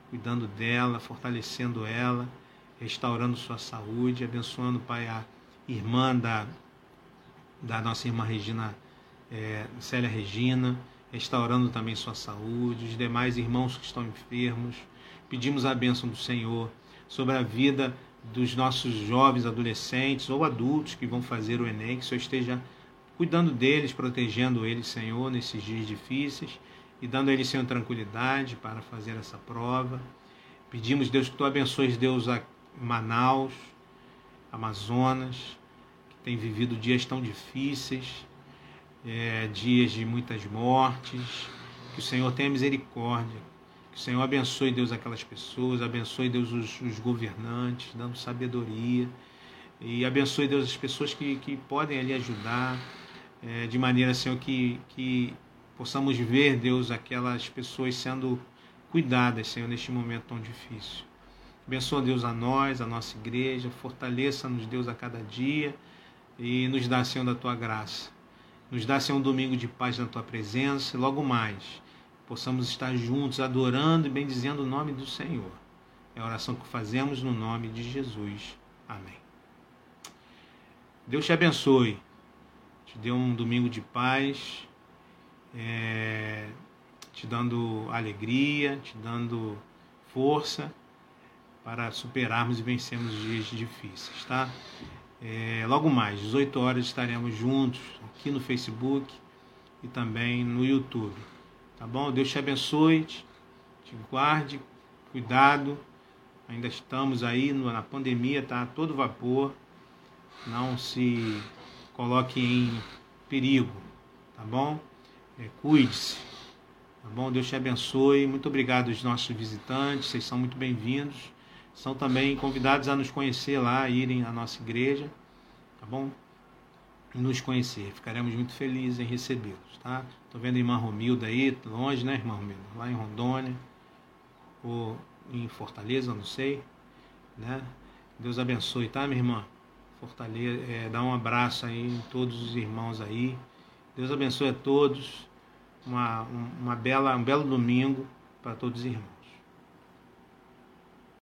cuidando dela, fortalecendo ela restaurando sua saúde, abençoando, Pai, a irmã da, da nossa irmã Regina, é, Célia Regina, restaurando também sua saúde, os demais irmãos que estão enfermos. Pedimos a bênção do Senhor sobre a vida dos nossos jovens, adolescentes ou adultos que vão fazer o Enem, que o Senhor esteja cuidando deles, protegendo eles, Senhor, nesses dias difíceis e dando a eles, Senhor, tranquilidade para fazer essa prova. Pedimos, Deus, que Tu abençoes, Deus, a Manaus, Amazonas, que tem vivido dias tão difíceis, é, dias de muitas mortes. Que o Senhor tenha misericórdia. Que o Senhor abençoe, Deus, aquelas pessoas, abençoe, Deus, os, os governantes, dando sabedoria. E abençoe, Deus, as pessoas que, que podem ali ajudar, é, de maneira, Senhor, que, que possamos ver, Deus, aquelas pessoas sendo cuidadas, Senhor, neste momento tão difícil. Abençoa, Deus, a nós, a nossa igreja, fortaleça-nos, Deus, a cada dia e nos dá, Senhor, da tua graça. Nos dá, Senhor, um domingo de paz na tua presença e logo mais possamos estar juntos adorando e bendizendo o nome do Senhor. É a oração que fazemos no nome de Jesus. Amém. Deus te abençoe, te dê um domingo de paz, é, te dando alegria, te dando força para superarmos e vencermos dias difíceis, tá? É, logo mais, 18 horas estaremos juntos aqui no Facebook e também no YouTube, tá bom? Deus te abençoe, te, te guarde, cuidado. Ainda estamos aí na pandemia, tá? Todo vapor. Não se coloque em perigo, tá bom? É, Cuide-se, tá bom? Deus te abençoe. Muito obrigado aos nossos visitantes, vocês são muito bem-vindos são também convidados a nos conhecer lá, irem à nossa igreja, tá bom? Nos conhecer. Ficaremos muito felizes em recebê-los, tá? Tô vendo a irmã Romilda aí, longe, né, irmã Romilda? Lá em Rondônia, ou em Fortaleza, não sei, né? Deus abençoe, tá, minha irmã? Fortaleza, é, dá um abraço aí em todos os irmãos aí. Deus abençoe a todos. Uma, uma bela, um belo domingo para todos os irmãos.